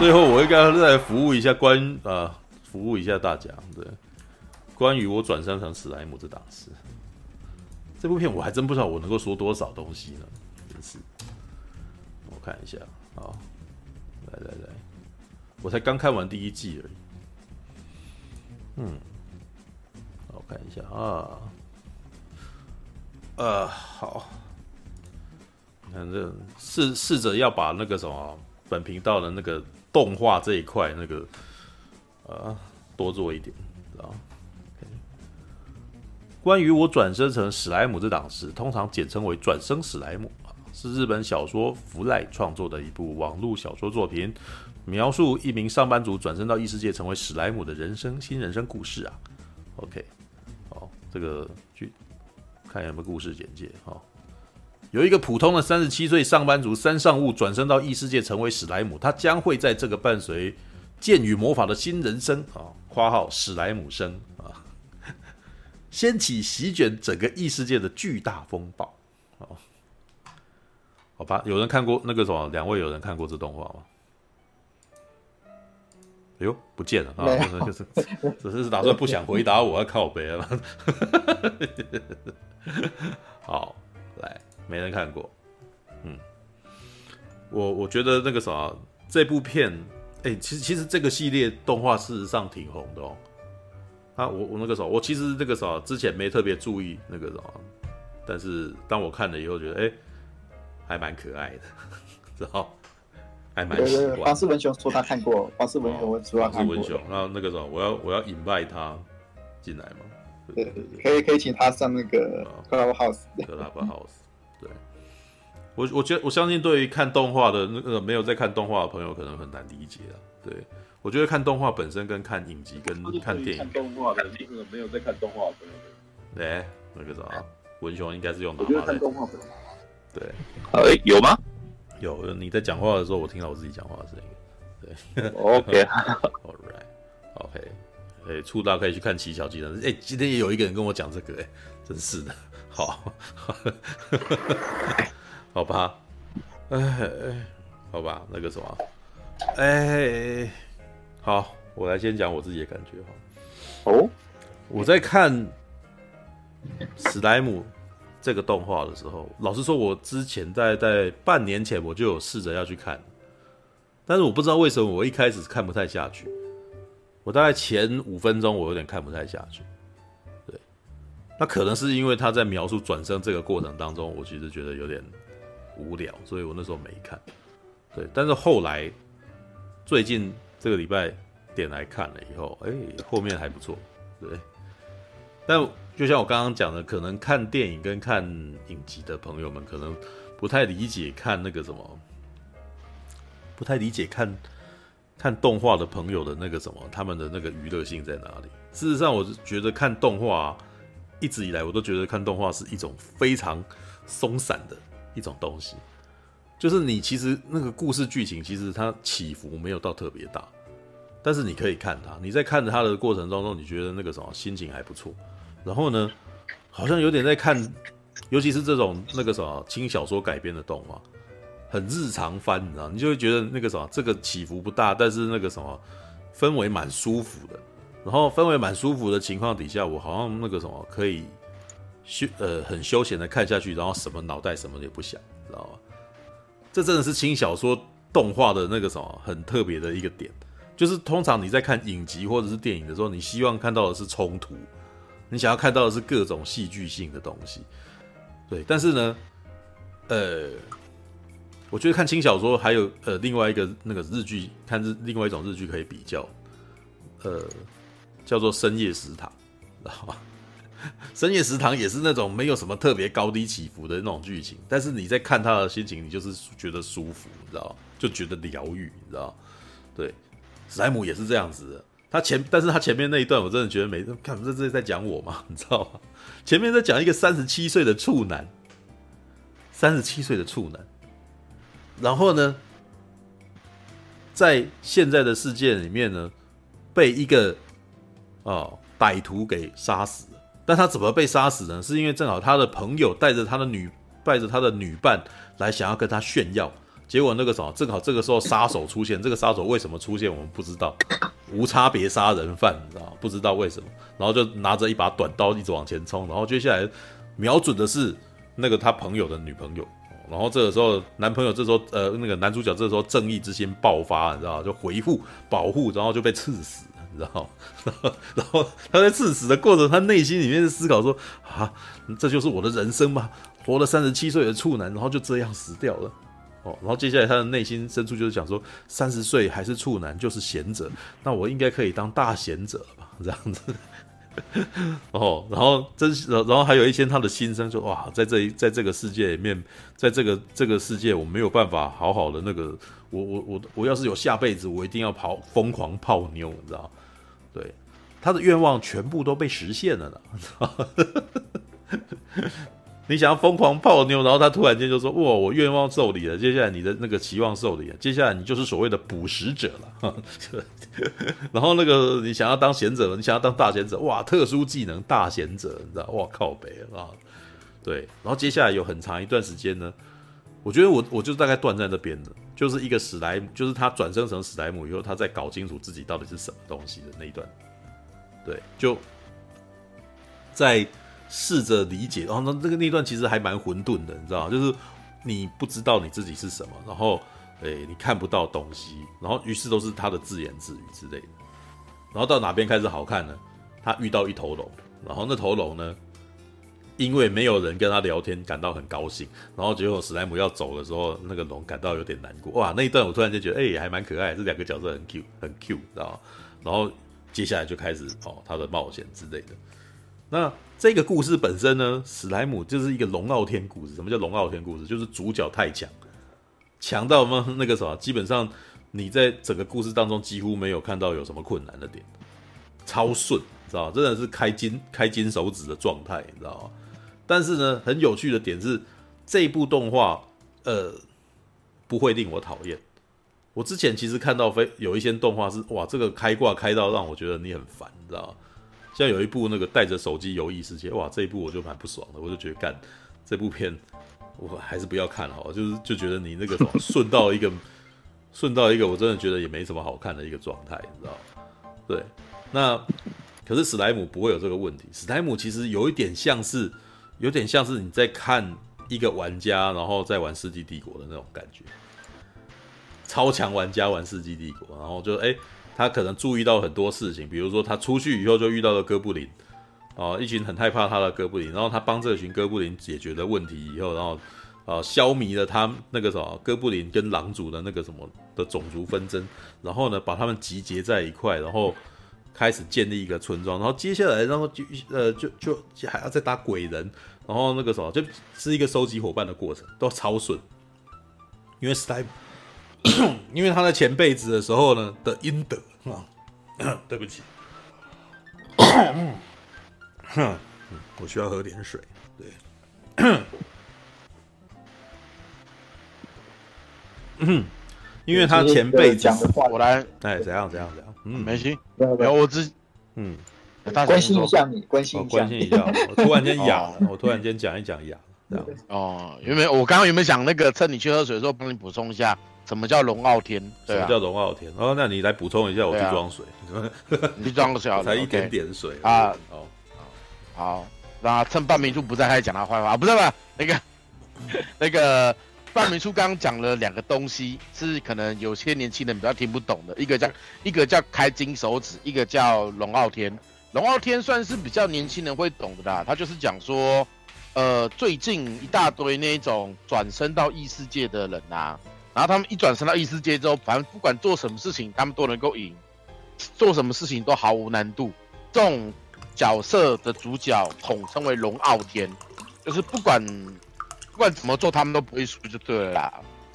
最后我应该再服务一下关呃，服务一下大家。对，关于我转生成史莱姆这档事，这部片我还真不知道我能够说多少东西呢，真是。我看一下，啊，来来来，我才刚看完第一季而已。嗯，我看一下啊，呃，好。反正试试着要把那个什么本频道的那个动画这一块那个呃多做一点，知道？Okay. 关于我转生成史莱姆这档事，通常简称为转生史莱姆啊，是日本小说福来创作的一部网络小说作品，描述一名上班族转生到异世界成为史莱姆的人生新人生故事啊。OK，好，这个去看有没有故事简介哈。有一个普通的三十七岁上班族三上悟转身到异世界成为史莱姆，他将会在这个伴随剑与魔法的新人生啊（括号史莱姆生）啊，掀起席卷整个异世界的巨大风暴。哦，好吧，有人看过那个什么？两位有人看过这动画吗？哎呦，不见了啊！就是只是打算不想回答我，要靠北了。好，来。没人看过，嗯，我我觉得那个啥，这部片，哎、欸，其实其实这个系列动画事实上挺红的哦。啊，我我那个啥，我其实那个啥之前没特别注意那个啥，但是当我看了以后，觉得哎、欸，还蛮可爱的，知道？还蛮喜欢。方世文雄说他看过，方世文雄说他看过。方式文雄，那那个啥，我要我要 invite 他进来嘛？对对对，可以可以请他上那个 Clubhouse，Clubhouse。对，我我觉得我相信，对于看动画的那个没有在看动画的朋友，可能很难理解啊。对，我觉得看动画本身跟看影集跟看电影，看动画的那个没有在看动画的朋友，对，那个啥，文雄应该是用哪。我觉得看动画本身，对，呃，有吗？有，你在讲话的时候，我听到我自己讲话的声音。对，OK，All right，OK，哎，出道可以去看奇巧技能。哎，今天也有一个人跟我讲这个，哎，真是的。好，好吧，哎，好吧，那个什么，哎，好，我来先讲我自己的感觉哈。哦，我在看史莱姆这个动画的时候，老实说，我之前在在半年前我就有试着要去看，但是我不知道为什么我一开始看不太下去，我大概前五分钟我有点看不太下去。那可能是因为他在描述转生这个过程当中，我其实觉得有点无聊，所以我那时候没看。对，但是后来最近这个礼拜点来看了以后，哎，后面还不错。对，但就像我刚刚讲的，可能看电影跟看影集的朋友们可能不太理解看那个什么，不太理解看看动画的朋友的那个什么，他们的那个娱乐性在哪里？事实上，我是觉得看动画。一直以来，我都觉得看动画是一种非常松散的一种东西，就是你其实那个故事剧情其实它起伏没有到特别大，但是你可以看它，你在看着它的过程当中，你觉得那个什么心情还不错，然后呢，好像有点在看，尤其是这种那个什么轻小说改编的动画，很日常番，你知道，你就会觉得那个什么这个起伏不大，但是那个什么氛围蛮舒服的。然后氛围蛮舒服的情况底下，我好像那个什么可以休呃很休闲的看下去，然后什么脑袋什么也不想，知道吗？这真的是轻小说动画的那个什么很特别的一个点，就是通常你在看影集或者是电影的时候，你希望看到的是冲突，你想要看到的是各种戏剧性的东西，对。但是呢，呃，我觉得看轻小说还有呃另外一个那个日剧，看日另外一种日剧可以比较，呃。叫做深夜食堂，知道吗？深夜食堂也是那种没有什么特别高低起伏的那种剧情，但是你在看他的心情，你就是觉得舒服，你知道？就觉得疗愈，你知道？对，史莱姆也是这样子的。他前，但是他前面那一段，我真的觉得没看，这这是在讲我吗？你知道吗？前面在讲一个三十七岁的处男，三十七岁的处男，然后呢，在现在的世界里面呢，被一个。哦，歹徒给杀死，但他怎么被杀死呢？是因为正好他的朋友带着他的女，带着他的女伴来想要跟他炫耀，结果那个什么，正好这个时候杀手出现，这个杀手为什么出现我们不知道，无差别杀人犯，你知道？不知道为什么，然后就拿着一把短刀一直往前冲，然后接下来瞄准的是那个他朋友的女朋友。然后这个时候，男朋友这时候，呃，那个男主角这时候正义之心爆发，你知道？就回复保护，然后就被刺死，知道吗？然后他在致死的过程，他内心里面是思考说：啊，这就是我的人生吗？活了三十七岁的处男，然后就这样死掉了。哦，然后接下来他的内心深处就是想说：三十岁还是处男就是贤者，那我应该可以当大贤者了吧？这样子。哦，然后真，然后还有一些他的心声，说哇，在这一在这个世界里面，在这个这个世界，我没有办法好好的那个，我我我我要是有下辈子，我一定要跑疯狂泡妞，你知道？对，他的愿望全部都被实现了呢。你知道你想要疯狂泡妞，然后他突然间就说：“哇，我愿望受理了，接下来你的那个期望受理了，接下来你就是所谓的捕食者了。”然后那个你想要当贤者，你想要当大贤者，哇，特殊技能大贤者，你知道？哇靠北啊！对，然后接下来有很长一段时间呢，我觉得我我就大概断在那边了，就是一个史莱姆，就是他转生成史莱姆以后，他在搞清楚自己到底是什么东西的那一段。对，就在。试着理解，然后那这个那段其实还蛮混沌的，你知道，就是你不知道你自己是什么，然后诶你看不到东西，然后于是都是他的自言自语之类的。然后到哪边开始好看呢？他遇到一头龙，然后那头龙呢，因为没有人跟他聊天，感到很高兴。然后结果史莱姆要走的时候，那个龙感到有点难过。哇，那一段我突然间觉得，哎，还蛮可爱，这两个角色很 Q，很 Q，知道吗？然后接下来就开始哦，他的冒险之类的。那这个故事本身呢，史莱姆就是一个龙傲天故事。什么叫龙傲天故事？就是主角太强，强到吗？那个什么，基本上你在整个故事当中几乎没有看到有什么困难的点，超顺，知道吗？真的是开金开金手指的状态，你知道吗？但是呢，很有趣的点是，这一部动画呃不会令我讨厌。我之前其实看到非有一些动画是哇，这个开挂开到让我觉得你很烦，你知道吗？像有一部那个带着手机游异世界，哇，这一部我就蛮不爽的，我就觉得干这部片我还是不要看好，就是就觉得你那个什么 顺到一个顺到一个，我真的觉得也没什么好看的一个状态，你知道吗？对，那可是史莱姆不会有这个问题，史莱姆其实有一点像是有点像是你在看一个玩家，然后在玩世纪帝国的那种感觉，超强玩家玩世纪帝国，然后就哎。他可能注意到很多事情，比如说他出去以后就遇到了哥布林，哦，一群很害怕他的哥布林，然后他帮这群哥布林解决了问题以后，然后呃消弭了他那个什么哥布林跟狼族的那个什么的种族纷争，然后呢把他们集结在一块，然后开始建立一个村庄，然后接下来然后就呃就就还要再打鬼人，然后那个什么就是一个收集伙伴的过程，都超顺，因为 Style。因为他在前辈子的时候呢的阴德啊，对不起，我需要喝点水。对，嗯因为他前辈子讲的话，我来，哎，怎样怎样怎样？嗯，没事，没有我只嗯，关心一下你，关心关心一下，我突然间 哑了，我突然间讲一讲哑，这样哦，有没有？我刚刚有没有讲那个趁你去喝水的时候帮你补充一下？什么叫龙傲天？啊，什么叫龙傲天？哦，那你来补充一下，我 去装水。你去装个水，才一点点水啊。好，好，那趁半明珠不在，开始讲他坏话，不是吧？那个，那个范明书刚刚讲了两个东西，是可能有些年轻人比较听不懂的。一个叫一个叫开金手指，一个叫龙傲天。龙傲天算是比较年轻人会懂的啦。他就是讲说，呃，最近一大堆那种转生到异世界的人啊。然后他们一转身到异世界之后，反正不管做什么事情，他们都能够赢，做什么事情都毫无难度。这种角色的主角统称为龙傲天，就是不管不管怎么做，他们都不会输就对了啦。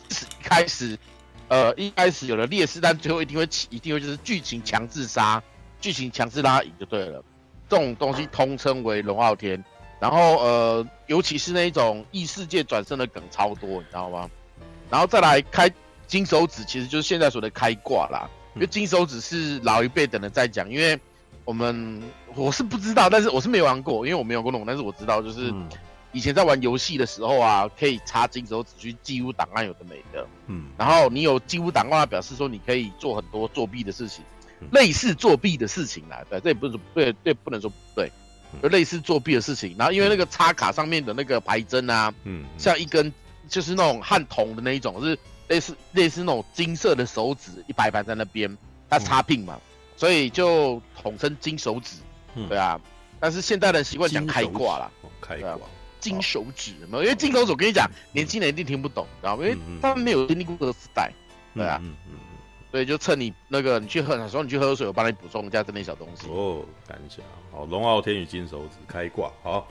一开始，呃，一开始有了劣势，但最后一定会起，一定会就是剧情强制杀，剧情强制拉赢就对了。这种东西通称为龙傲天。然后呃，尤其是那种异世界转生的梗超多，你知道吗？然后再来开金手指，其实就是现在说的开挂啦。因为金手指是老一辈的人在讲，因为我们我是不知道，但是我是没玩过，因为我没有过那种，但是我知道就是以前在玩游戏的时候啊，可以插金手指去记录档案，有的没的。嗯，然后你有记录档案，表示说你可以做很多作弊的事情，嗯、类似作弊的事情啦。对，这也不是对对，不能说不对，就类似作弊的事情。然后因为那个插卡上面的那个牌针啊，嗯，像一根就是那种焊铜的那一种，是类似类似那种金色的手指，一排排在那边，它插 pin 嘛，嗯、所以就统称金手指。嗯、对啊。但是现代人习惯讲开挂啦，开挂，金手指嘛，因为金手指我跟你讲，年轻人一定听不懂，知道吗？因为他们没有经历过这个时代，对啊，所以就趁你那个你去喝，说你去喝水，我帮你补充一下这点小东西。哦，感谢好，龙傲天与金手指开挂，好。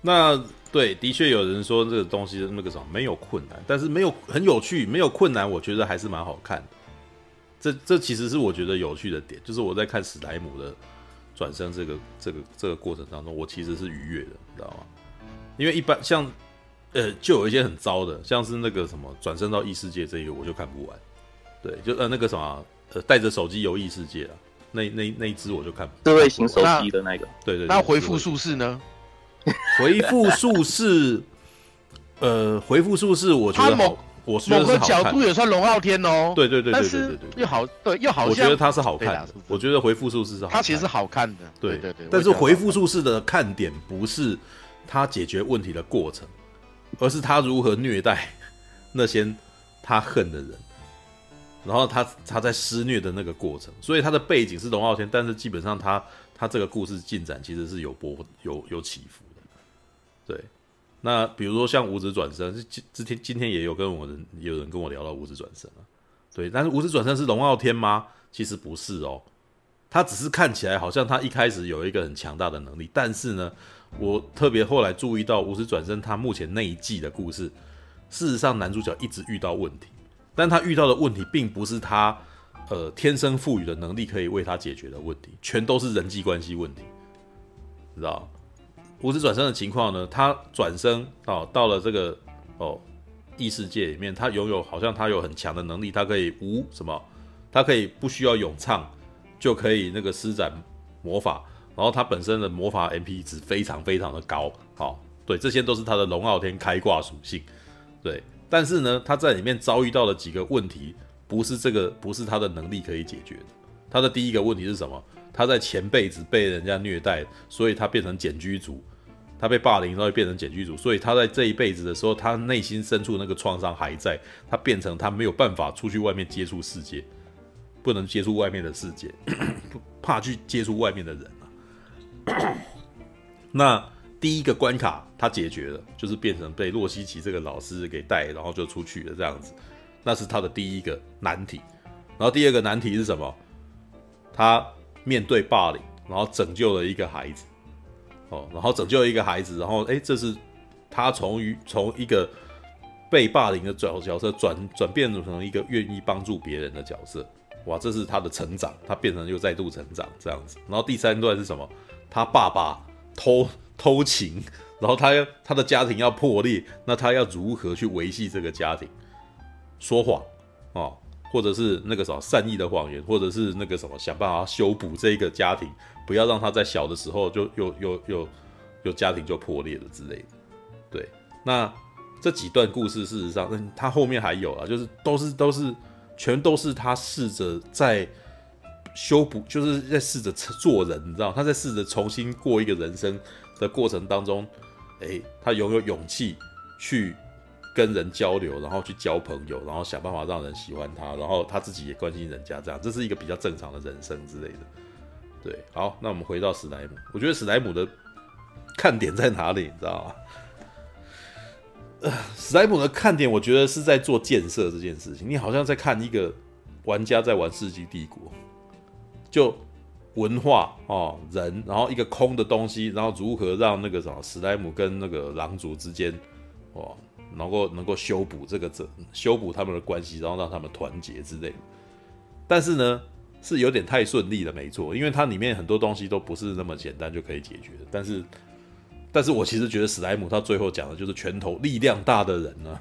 那对，的确有人说这个东西那个什么没有困难，但是没有很有趣，没有困难，我觉得还是蛮好看的。这这其实是我觉得有趣的点，就是我在看史莱姆的。转身这个这个这个过程当中，我其实是愉悦的，你知道吗？因为一般像，呃，就有一些很糟的，像是那个什么转身到异世界这一个，我就看不完。对，就呃那个什么，呃，带着手机游异世界啊，那那那一只我就看不完。智慧型手机的那个，对，对对。那回复术士呢？回复术士，呃，回复术士，我觉得好。我某个角度也算龙傲天哦，对对对对对对对，又好对又好，我觉得他是好看的，我觉得回复术士是好，他其实是好看的，对对对。但是回复术士的看点不是他解决问题的过程，而是他如何虐待那些他恨的人，然后他他在施虐的那个过程。所以他的背景是龙傲天，但是基本上他他这个故事进展其实是有波有有起伏的，对。那比如说像无职转生，今今天今天也有跟我人有人跟我聊到无职转生啊，对，但是无职转生是龙傲天吗？其实不是哦，他只是看起来好像他一开始有一个很强大的能力，但是呢，我特别后来注意到无职转生他目前那一季的故事，事实上男主角一直遇到问题，但他遇到的问题并不是他呃天生赋予的能力可以为他解决的问题，全都是人际关系问题，知道？无职转生的情况呢？他转生哦，到了这个哦异世界里面，他拥有好像他有很强的能力，他可以无什么，他可以不需要咏唱就可以那个施展魔法，然后他本身的魔法 MP 值非常非常的高，好、对，这些都是他的龙傲天开挂属性，对，但是呢，他在里面遭遇到了几个问题，不是这个不是他的能力可以解决的。他的第一个问题是什么？他在前辈子被人家虐待，所以他变成简居族。他被霸凌，然后会变成简居族，所以他在这一辈子的时候，他内心深处那个创伤还在，他变成他没有办法出去外面接触世界，不能接触外面的世界，怕去接触外面的人啊。那第一个关卡他解决了，就是变成被洛西奇这个老师给带，然后就出去了这样子，那是他的第一个难题。然后第二个难题是什么？他面对霸凌，然后拯救了一个孩子。哦，然后拯救一个孩子，然后哎，这是他从于从一个被霸凌的角角色转转变成一个愿意帮助别人的角色，哇，这是他的成长，他变成又再度成长这样子。然后第三段是什么？他爸爸偷偷情，然后他要他的家庭要破裂，那他要如何去维系这个家庭？说谎哦，或者是那个什么善意的谎言，或者是那个什么想办法修补这个家庭。不要让他在小的时候就有有有有家庭就破裂了之类的，对。那这几段故事，事实上，嗯，他后面还有啊，就是都是都是全都是他试着在修补，就是在试着做人，你知道，他在试着重新过一个人生的过程当中，诶，他拥有勇气去跟人交流，然后去交朋友，然后想办法让人喜欢他，然后他自己也关心人家，这样，这是一个比较正常的人生之类的。对，好，那我们回到史莱姆。我觉得史莱姆的看点在哪里？你知道吗？呃，史莱姆的看点，我觉得是在做建设这件事情。你好像在看一个玩家在玩《世纪帝国》，就文化哦，人，然后一个空的东西，然后如何让那个什么史莱姆跟那个狼族之间，哦，能够能够修补这个这修补他们的关系，然后让他们团结之类的。但是呢？是有点太顺利了，没错，因为它里面很多东西都不是那么简单就可以解决的。但是，但是我其实觉得史莱姆他最后讲的就是拳头力量大的人呢，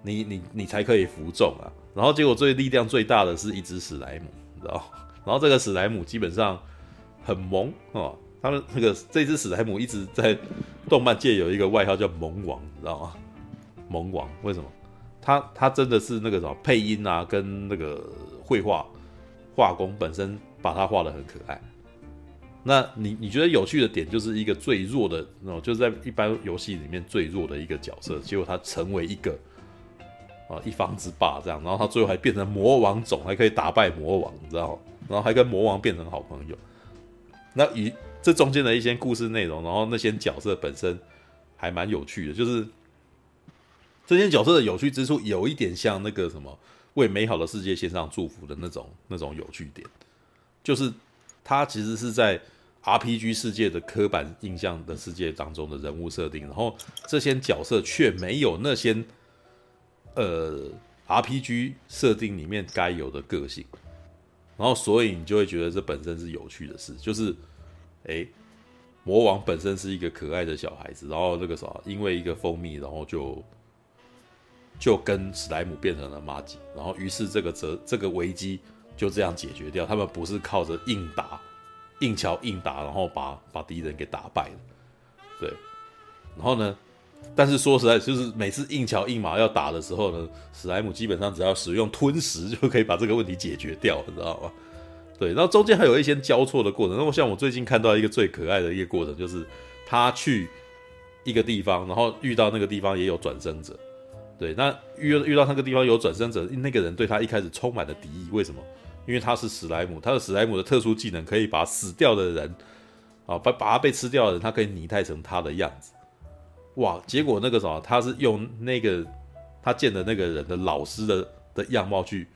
你你你才可以服众啊。然后结果最力量最大的是一只史莱姆，你知道？然后这个史莱姆基本上很萌哦，他们那个这只史莱姆一直在动漫界有一个外号叫“萌王”，你知道吗？萌王为什么？他他真的是那个什么配音啊，跟那个绘画画工本身把他画的很可爱。那你你觉得有趣的点就是一个最弱的那种，就是在一般游戏里面最弱的一个角色，结果他成为一个啊一方之霸这样，然后他最后还变成魔王种，还可以打败魔王，你知道吗？然后还跟魔王变成好朋友。那以这中间的一些故事内容，然后那些角色本身还蛮有趣的，就是。这些角色的有趣之处有一点像那个什么为美好的世界献上祝福的那种那种有趣点，就是他其实是在 RPG 世界的刻板印象的世界当中的人物设定，然后这些角色却没有那些呃 RPG 设定里面该有的个性，然后所以你就会觉得这本身是有趣的事，就是诶，魔王本身是一个可爱的小孩子，然后那个啥，因为一个蜂蜜，然后就。就跟史莱姆变成了麻吉，然后于是这个责这个危机就这样解决掉。他们不是靠着硬打、硬桥硬打，然后把把敌人给打败了。对，然后呢？但是说实在，就是每次硬桥硬马要打的时候呢，史莱姆基本上只要使用吞食就可以把这个问题解决掉，你知道吗？对，然后中间还有一些交错的过程。那么像我最近看到一个最可爱的一个过程，就是他去一个地方，然后遇到那个地方也有转生者。对，那遇遇到那个地方有转生者，那个人对他一开始充满了敌意。为什么？因为他是史莱姆，他的史莱姆的特殊技能可以把死掉的人，啊，把把他被吃掉的人，他可以拟态成他的样子。哇！结果那个什么，他是用那个他见的那个人的老师的的样貌去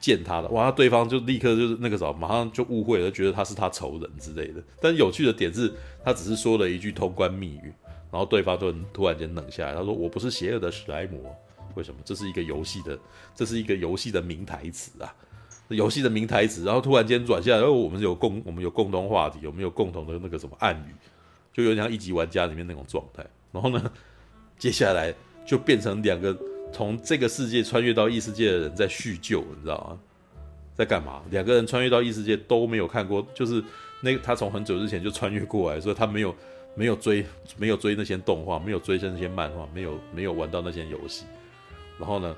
见他的。哇！对方就立刻就是那个什么，马上就误会了，觉得他是他仇人之类的。但有趣的点是，他只是说了一句通关密语。然后对方就突然间冷下来，他说：“我不是邪恶的史莱姆，为什么？这是一个游戏的，这是一个游戏的名台词啊，游戏的名台词。”然后突然间转下来，然后我们有共，我们有共同话题，有没有共同的那个什么暗语？就有点像一级玩家里面那种状态。然后呢，接下来就变成两个从这个世界穿越到异世界的人在叙旧，你知道吗？在干嘛？两个人穿越到异世界都没有看过，就是那他从很久之前就穿越过来，所以他没有。没有追，没有追那些动画，没有追那些漫画，没有没有玩到那些游戏。然后呢，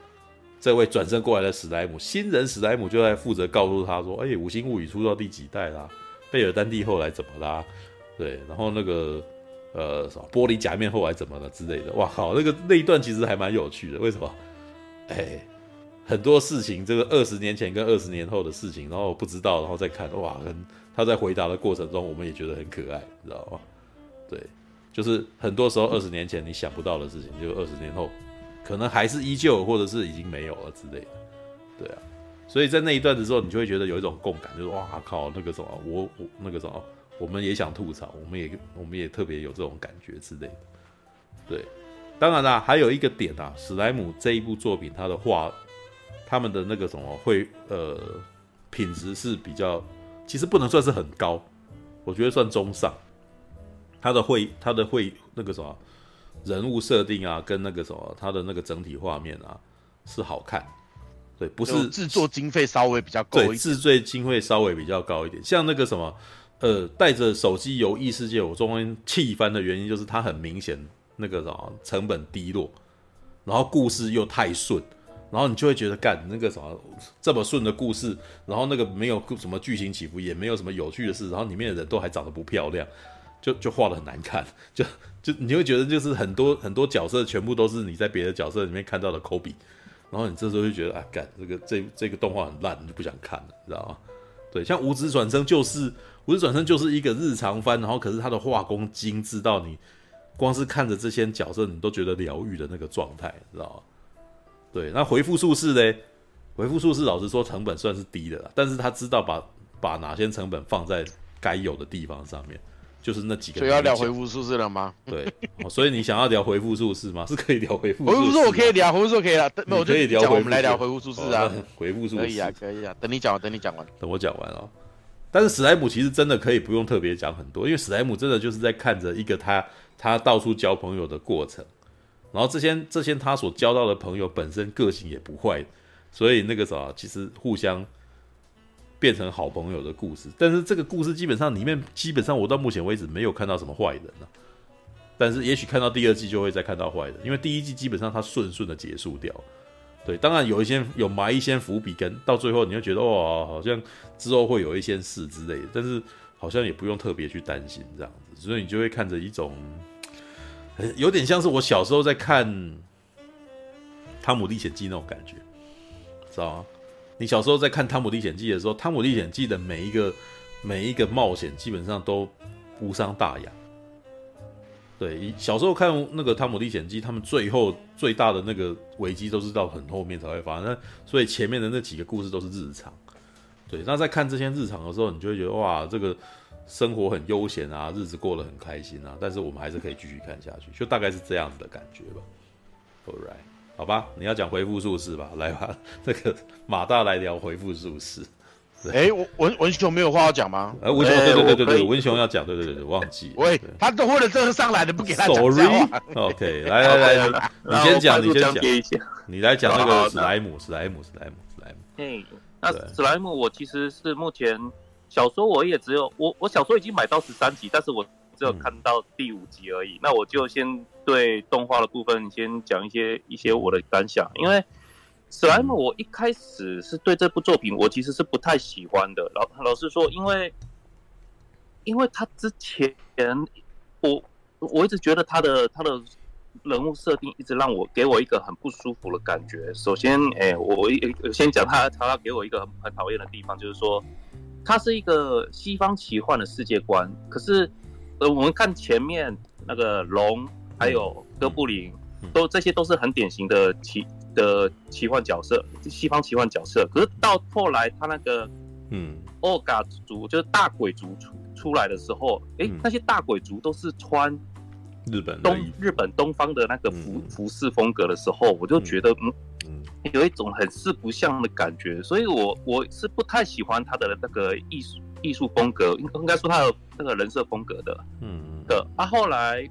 这位转身过来的史莱姆，新人史莱姆就在负责告诉他说：“哎，五星物语出到第几代啦？贝尔丹蒂后来怎么啦？对，然后那个呃，什么玻璃假面后来怎么了之类的。哇靠，那个那一段其实还蛮有趣的。为什么？哎，很多事情，这个二十年前跟二十年后的事情，然后不知道，然后再看，哇，他在回答的过程中，我们也觉得很可爱，你知道吗？对，就是很多时候二十年前你想不到的事情，就二十年后可能还是依旧，或者是已经没有了之类的。对啊，所以在那一段的时候，你就会觉得有一种共感，就是哇靠，那个什么，我我那个什么，我们也想吐槽，我们也我们也特别有这种感觉之类的。对，当然啦，还有一个点啊，史莱姆这一部作品，他的画，他们的那个什么会呃品质是比较，其实不能算是很高，我觉得算中上。他的绘，他的绘那个什么人物设定啊，跟那个什么他的那个整体画面啊是好看，对，不是制作经费稍微比较高对，制作经费稍微比较高一点。像那个什么，呃，带着手机游异世界，我中间气翻的原因就是它很明显那个什么成本低落，然后故事又太顺，然后你就会觉得干那个什么这么顺的故事，然后那个没有什么剧情起伏，也没有什么有趣的事，然后里面的人都还长得不漂亮。就就画的很难看，就就你会觉得就是很多很多角色全部都是你在别的角色里面看到的 copy，然后你这时候就觉得啊，干这个这这个动画很烂，你就不想看了，你知道吗？对，像无职转生就是无职转身就是一个日常番，然后可是它的画工精致到你光是看着这些角色你都觉得疗愈的那个状态，知道吗？对，那回复术士呢？回复术士老实说成本算是低的啦，但是他知道把把哪些成本放在该有的地方上面。就是那几个，所以要聊回复术士了吗？对，所以你想要聊回复术士吗？是可以聊回复。回复术我可以聊，回复术可以了。那我可以聊，我们来聊回复术士啊。回复术士可以啊，可以啊。等你讲完，等你讲完，等我讲完哦。但是史莱姆其实真的可以不用特别讲很多，因为史莱姆真的就是在看着一个他他到处交朋友的过程，然后这些这些他所交到的朋友本身个性也不坏，所以那个啥，其实互相。变成好朋友的故事，但是这个故事基本上里面基本上我到目前为止没有看到什么坏人啊，但是也许看到第二季就会再看到坏的，因为第一季基本上它顺顺的结束掉。对，当然有一些有埋一些伏笔，跟到最后你会觉得哇，好像之后会有一些事之类的，但是好像也不用特别去担心这样子，所以你就会看着一种，有点像是我小时候在看《汤姆历险记》那种感觉，知道吗？你小时候在看《汤姆历险记》的时候，《汤姆历险记》的每一个每一个冒险基本上都无伤大雅。对，小时候看那个《汤姆历险记》，他们最后最大的那个危机都是到很后面才会发生，那所以前面的那几个故事都是日常。对，那在看这些日常的时候，你就会觉得哇，这个生活很悠闲啊，日子过得很开心啊。但是我们还是可以继续看下去，就大概是这样子的感觉吧。Alright，好吧，你要讲回复术士吧，来吧，这个马大来聊回复术士。哎，文文文雄没有话要讲吗？哎，文雄，对对对对对，文雄要讲，对对对对，忘记。喂，他都为了这个上来的，不给他讲。Sorry，OK，来来来，你先讲，你先讲，你来讲那个史莱姆，史莱姆，史莱姆，史莱姆。嘿，那史莱姆，我其实是目前小说我也只有我我小说已经买到十三集，但是我只有看到第五集而已。那我就先对动画的部分先讲一些一些我的感想，因为。史莱姆，我一开始是对这部作品，我其实是不太喜欢的。老老实说，因为，因为他之前，我我一直觉得他的他的人物设定一直让我给我一个很不舒服的感觉。首先，哎，我我先讲他他给我一个很很讨厌的地方，就是说，他是一个西方奇幻的世界观。可是，呃，我们看前面那个龙，还有哥布林，都这些都是很典型的奇。的奇幻角色，西方奇幻角色，可是到后来他那个，嗯，欧嘎族就是大鬼族出出来的时候，哎、那些大鬼族都是穿日本东日本东方的那个服、嗯、服饰风格的时候，我就觉得嗯。嗯，有一种很四不像的感觉，所以我我是不太喜欢他的那个艺术艺术风格，应应该说他的那个人设风格的，嗯。的。啊，后来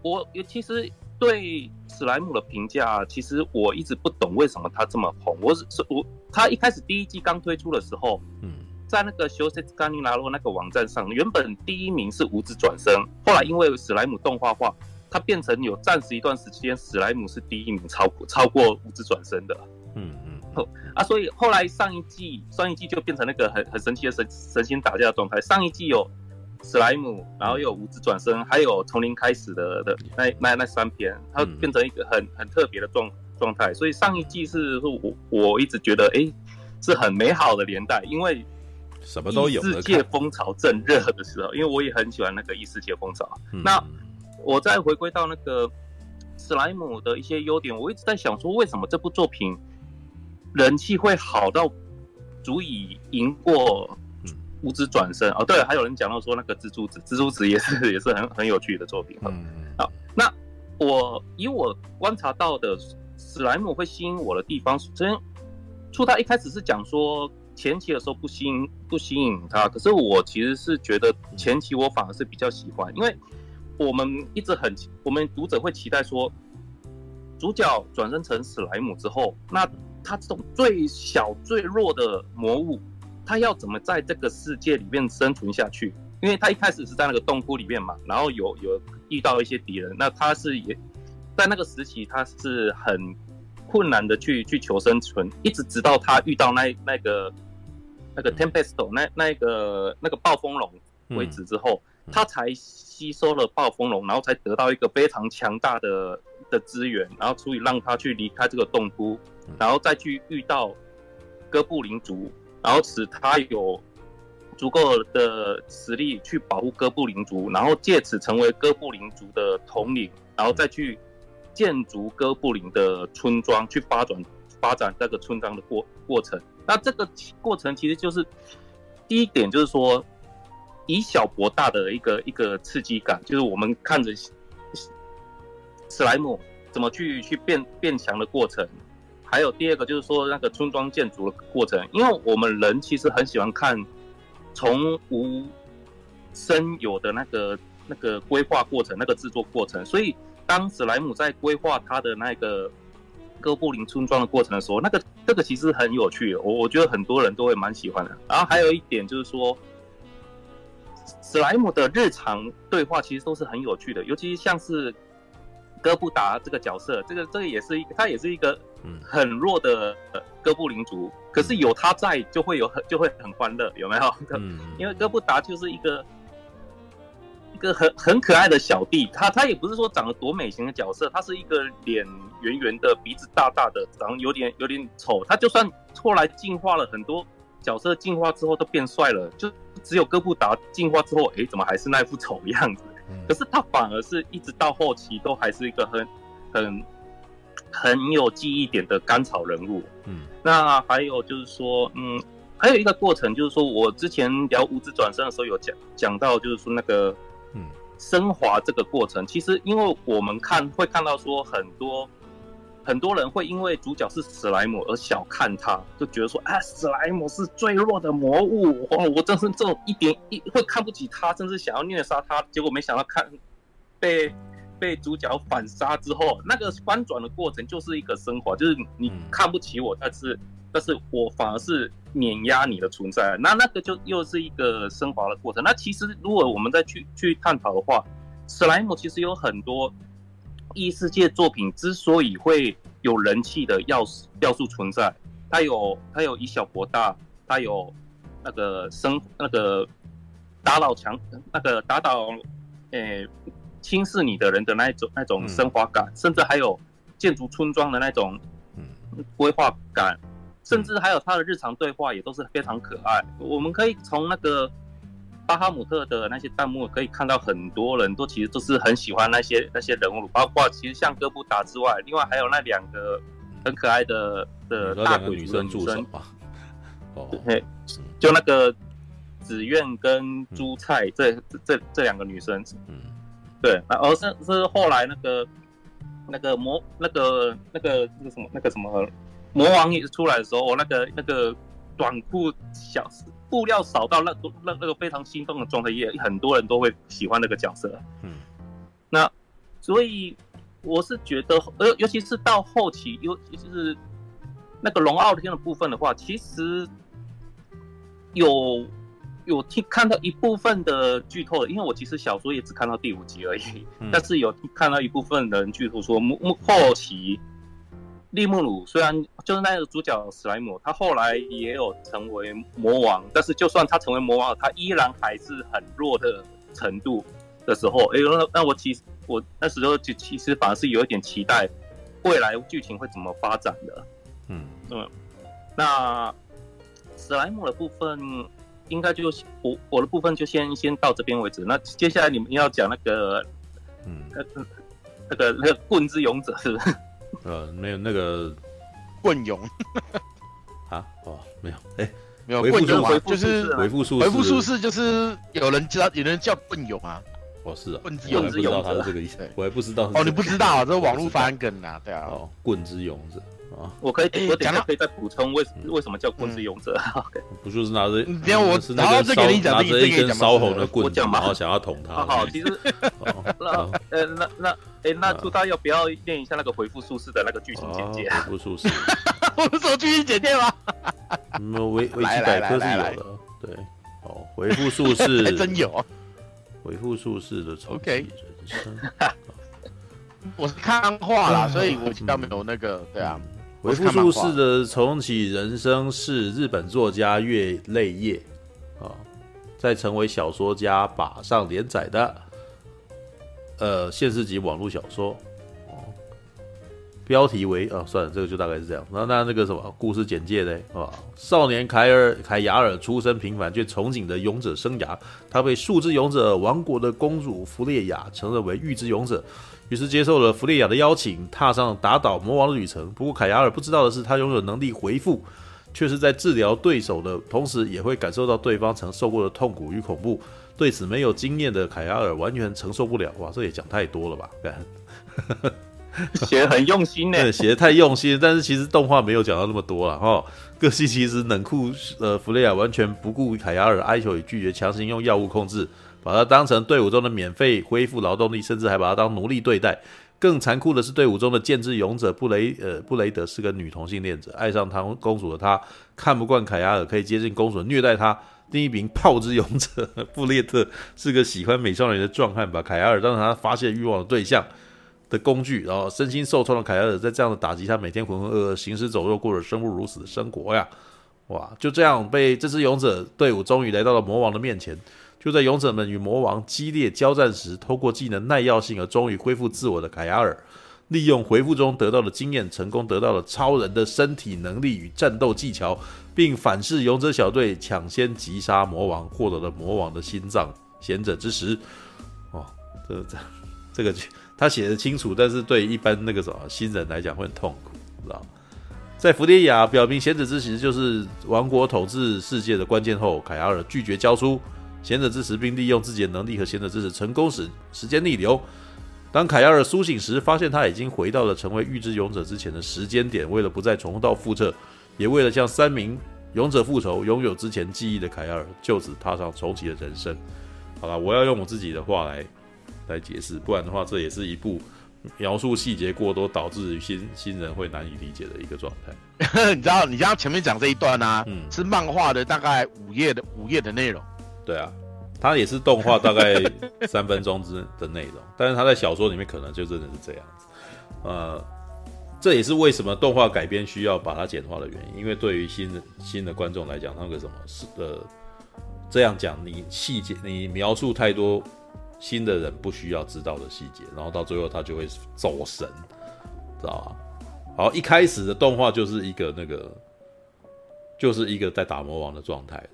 我其实。对史莱姆的评价，其实我一直不懂为什么他这么红。我是我，他一开始第一季刚推出的时候，嗯，在那个修塞斯甘尼拉洛那个网站上，原本第一名是无职转生，后来因为史莱姆动画化，它变成有暂时一段时间史莱姆是第一名，超过超过无职转生的，嗯嗯，啊，所以后来上一季上一季就变成那个很很神奇的神神仙打架的状态，上一季有。史莱姆，然后又有无职转身，还有从零开始的的那那那三篇，它变成一个很很特别的状状态。所以上一季是我我一直觉得哎、欸，是很美好的年代，因为什么都有。异世界风潮正热的时候，因为我也很喜欢那个异世界风潮。嗯、那我再回归到那个史莱姆的一些优点，我一直在想说，为什么这部作品人气会好到足以赢过？无职转身哦，对，还有人讲到说那个蜘蛛子，蜘蛛子也是 也是很很有趣的作品。嗯，好，那我以我观察到的史莱姆会吸引我的地方，首先，初他一开始是讲说前期的时候不吸引不吸引他，可是我其实是觉得前期我反而是比较喜欢，因为我们一直很我们读者会期待说主角转身成史莱姆之后，那他这种最小最弱的魔物。他要怎么在这个世界里面生存下去？因为他一开始是在那个洞窟里面嘛，然后有有遇到一些敌人，那他是也在那个时期，他是很困难的去去求生存，一直直到他遇到那那个那个 Tempesto 那那个那个暴风龙为止之后，他才吸收了暴风龙，然后才得到一个非常强大的的资源，然后足以让他去离开这个洞窟，然后再去遇到哥布林族。然后使他有足够的实力去保护哥布林族，然后借此成为哥布林族的统领，然后再去建筑哥布林的村庄，去发展发展这个村庄的过过程。那这个过程其实就是第一点，就是说以小博大的一个一个刺激感，就是我们看着史莱姆怎么去去变变强的过程。还有第二个就是说那个村庄建筑的过程，因为我们人其实很喜欢看从无生有的那个那个规划过程，那个制作过程。所以当史莱姆在规划他的那个哥布林村庄的过程的时候，那个这个其实很有趣，我我觉得很多人都会蛮喜欢的。然后还有一点就是说，史莱姆的日常对话其实都是很有趣的，尤其像是哥布达这个角色，这个这个也是一个，他也是一个很弱的哥布林族，可是有他在就会有很就会很欢乐，有没有？嗯，因为哥布达就是一个一个很很可爱的小弟，他他也不是说长得多美型的角色，他是一个脸圆圆的，鼻子大大的，长得有点有点丑，他就算后来进化了很多。角色进化之后都变帅了，就只有哥布达进化之后，哎，怎么还是那副丑样子？可是他反而是一直到后期都还是一个很、很、很有记忆点的甘草人物。嗯，那还有就是说，嗯，还有一个过程就是说，我之前聊无职转身的时候有讲讲到，就是说那个，嗯，升华这个过程，其实因为我们看会看到说很多。很多人会因为主角是史莱姆而小看他，就觉得说啊，史莱姆是最弱的魔物，哇，我真是这种一点一会看不起他，甚至想要虐杀他。结果没想到看被被主角反杀之后，那个翻转的过程就是一个升华，就是你看不起我，但是但是我反而是碾压你的存在，那那个就又是一个升华的过程。那其实如果我们再去去探讨的话，史莱姆其实有很多。异世界作品之所以会有人气的要素要素存在，它有它有以小博大，它有那个生那个打倒强那个打倒诶轻视你的人的那一种那种升华感，嗯、甚至还有建筑村庄的那种规划感，甚至还有他的日常对话也都是非常可爱。我们可以从那个。巴哈姆特的那些弹幕可以看到，很多人都其实都是很喜欢那些那些人物，包括其实像哥布达之外，另外还有那两个很可爱的的大鬼女生助手吧。哦，对，就那个紫苑跟朱菜、嗯、这这这两个女生，嗯，对，而是是后来那个那个魔那个那个那个什么那个什么魔王一出来的时候，我那个那个短裤小。布料少到那那那个非常心动的状态，也很多人都会喜欢那个角色。嗯，那所以我是觉得，呃，尤其是到后期，尤其是那个龙傲天的部分的话，其实有有听看到一部分的剧透，因为我其实小说也只看到第五集而已，嗯、但是有看到一部分人剧透说，幕幕后期。利木鲁虽然就是那个主角史莱姆，他后来也有成为魔王，但是就算他成为魔王，他依然还是很弱的程度的时候，哎、欸，那那我其实我那时候就其实反而是有一点期待未来剧情会怎么发展的。嗯嗯，那史莱姆的部分应该就我我的部分就先先到这边为止。那接下来你们要讲那个嗯。那个那个那个棍之勇者是不是？呃，没有那个 棍勇。啊，哦，没有，哎、欸，没有棍勇啊，就是回复术，回复术士就是有人叫有人叫棍勇啊，哦是啊，棍之勇者，我还不知道他是这个意思，我还不知道哦，你不知道啊，这是网络翻梗啊，对啊，哦，棍之勇者。我可以，我等下可以再补充为为什么叫棍之勇者？不就是拿着，然后我然后这个你讲，拿着一根烧红的棍子，然后想要捅他。好，其实 那呃那那哎那朱大要不要念一下那个回复术士的那个剧情简介？回复术士，我们说剧情简介吗？没有，维维基百科是有的。对，哦，回复术士还真有，回复术士的重启人生。我是看漫画啦，所以我比较没有那个，对啊。回复术士的重启人生是日本作家月泪夜啊，在成为小说家把上连载的呃现实级网络小说哦，标题为啊，算了，这个就大概是这样。那那那个什么故事简介呢？啊，少年凯尔凯雅尔出身平凡却憧憬的勇者生涯，他被树之勇者王国的公主弗列雅承认为玉之勇者。于是接受了弗列亚的邀请，踏上打倒魔王的旅程。不过凯亚尔不知道的是，他拥有能力回复，却是在治疗对手的同时，也会感受到对方曾受过的痛苦与恐怖。对此没有经验的凯亚尔完全承受不了。哇，这也讲太多了吧？写的很用心呢，写的太用心。但是其实动画没有讲到那么多了哈。个性其实冷酷，呃，弗雷亚完全不顾凯亚尔哀求与拒绝，强行用药物控制。把他当成队伍中的免费恢复劳动力，甚至还把他当奴隶对待。更残酷的是，队伍中的剑之勇者布雷呃布雷德是个女同性恋者，爱上唐公主的她看不惯凯亚尔可以接近公主虐待她，另一名炮之勇者 布列特是个喜欢美少女的壮汉，把凯亚尔当成他发泄欲望的对象的工具，然后身心受创的凯亚尔在这样的打击下，每天浑浑噩噩、行尸走肉，过着生不如死的生活呀！哇，就这样被这支勇者队伍终于来到了魔王的面前。就在勇者们与魔王激烈交战时，透过技能耐药性而终于恢复自我的凯亚尔，利用回复中得到的经验，成功得到了超人的身体能力与战斗技巧，并反噬勇者小队，抢先击杀魔王，获得了魔王的心脏贤者之石。哦，这这这个他写的清楚，但是对一般那个什么新人来讲会很痛苦，知道吗？在弗列亚表明贤者之石就是王国统治世界的关键后，凯亚尔拒绝交出。贤者之石，并利用自己的能力和贤者之石成功使时间逆流。当凯亚尔苏醒时，发现他已经回到了成为预知勇者之前的时间点。为了不再重蹈覆辙，也为了向三名勇者复仇，拥有之前记忆的凯亚尔就此踏上重启的人生。好了，我要用我自己的话来来解释，不然的话，这也是一部描述细节过多，导致于新新人会难以理解的一个状态。你知道，你刚刚前面讲这一段啊，嗯，是漫画的大概五页的五页的内容。对啊，它也是动画大概 三分钟之的内容，但是它在小说里面可能就真的是这样子，呃，这也是为什么动画改编需要把它简化的原因，因为对于新的新的观众来讲，那个什么是呃，这样讲你细节你描述太多新的人不需要知道的细节，然后到最后他就会走神，知道吧？好，一开始的动画就是一个那个，就是一个在打魔王的状态。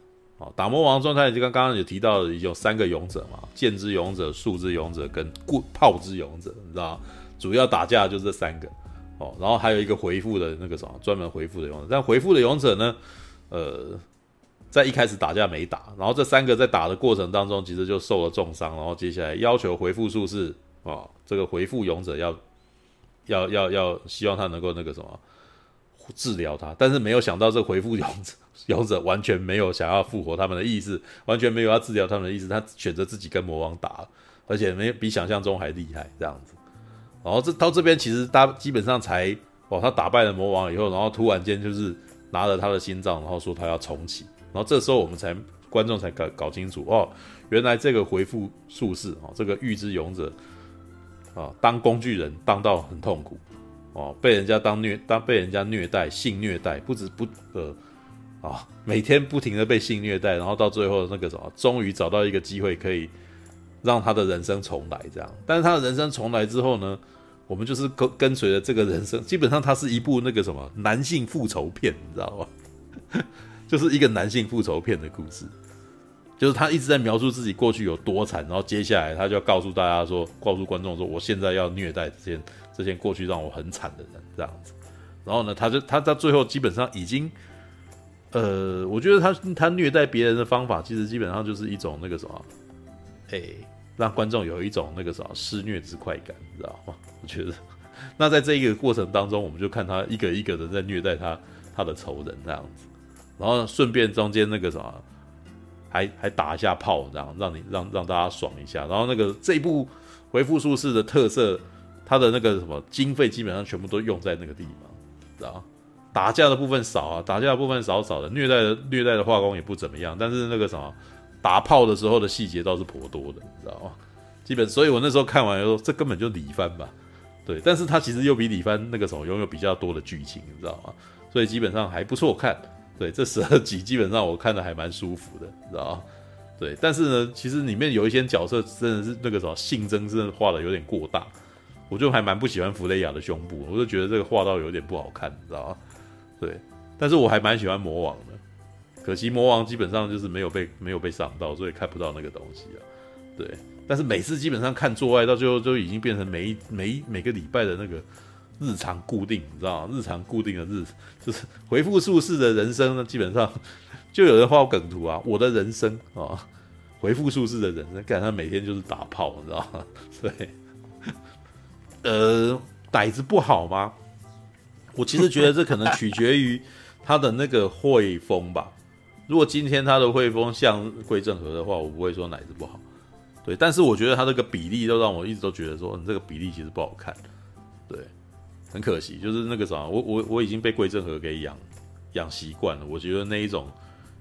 打魔王状态就刚刚有提到的，有三个勇者嘛，剑之勇者、术之勇者跟棍炮之勇者，你知道？主要打架就是这三个。哦，然后还有一个回复的那个什么，专门回复的勇者。但回复的勇者呢，呃，在一开始打架没打，然后这三个在打的过程当中，其实就受了重伤，然后接下来要求回复术士啊，这个回复勇者要要要要希望他能够那个什么治疗他，但是没有想到这回复勇者。勇者完全没有想要复活他们的意思，完全没有要治疗他们的意思，他选择自己跟魔王打，而且没比想象中还厉害这样子。然后这到这边其实他基本上才哦，他打败了魔王以后，然后突然间就是拿了他的心脏，然后说他要重启。然后这时候我们才观众才搞搞清楚哦，原来这个回复术士哦，这个预知勇者啊，当工具人当到很痛苦哦，被人家当虐当被人家虐待性虐待，不止不呃。啊、每天不停的被性虐待，然后到最后那个什么，终于找到一个机会可以让他的人生重来，这样。但是他的人生重来之后呢，我们就是跟跟随着这个人生，基本上它是一部那个什么男性复仇片，你知道吗？就是一个男性复仇片的故事，就是他一直在描述自己过去有多惨，然后接下来他就要告诉大家说，告诉观众说，我现在要虐待这些这些过去让我很惨的人，这样子。然后呢，他就他到最后基本上已经。呃，我觉得他他虐待别人的方法，其实基本上就是一种那个什么，哎，让观众有一种那个什么施虐之快感，你知道吗？我觉得，那在这一个过程当中，我们就看他一个一个的在虐待他他的仇人这样子，然后顺便中间那个什么，还还打一下炮，这样让你让让大家爽一下。然后那个这一部回复术士的特色，他的那个什么经费基本上全部都用在那个地方，知道吗？打架的部分少啊，打架的部分少少的，虐待的虐待的画工也不怎么样，但是那个什么打炮的时候的细节倒是颇多的，你知道吗？基本，所以我那时候看完以后，这根本就李番吧，对，但是他其实又比李番那个什么拥有比较多的剧情，你知道吗？所以基本上还不错看，对，这十二集基本上我看的还蛮舒服的，你知道吗？对，但是呢，其实里面有一些角色真的是那个什么性征真的画的有点过大，我就还蛮不喜欢弗雷亚的胸部，我就觉得这个画到有点不好看，你知道吗？对，但是我还蛮喜欢魔王的，可惜魔王基本上就是没有被没有被赏到，所以看不到那个东西啊。对，但是每次基本上看做爱到最后就已经变成每一每每个礼拜的那个日常固定，你知道吗？日常固定的日就是回复术士的人生呢，基本上 就有人画梗图啊，我的人生啊，回复术士的人生，看他每天就是打炮，你知道吗？对，呃，胆子不好吗？我其实觉得这可能取决于他的那个绘风吧。如果今天他的绘风像桂正和的话，我不会说奶子不好。对，但是我觉得他这个比例都让我一直都觉得说，你这个比例其实不好看。对，很可惜，就是那个啥，我我我已经被桂正和给养养习惯了。我觉得那一种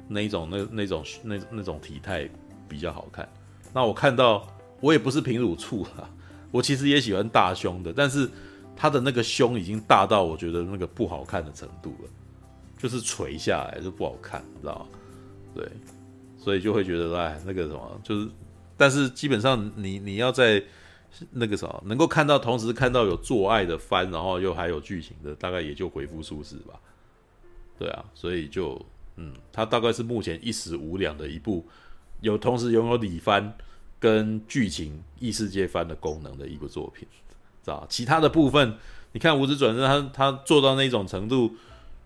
那一种那那种那那种体态比较好看。那我看到我也不是平乳处啊，我其实也喜欢大胸的，但是他的那个胸已经大到我觉得那个不好看的程度了，就是垂下来就不好看，你知道吗？对，所以就会觉得哎，那个什么，就是，但是基本上你你要在那个什么能够看到，同时看到有做爱的番，然后又还有剧情的，大概也就回复数字吧。对啊，所以就嗯，它大概是目前一时无两的一部，有同时拥有里番跟剧情异世界番的功能的一个作品，知道？其他的部分，你看无职转生，他他做到那种程度。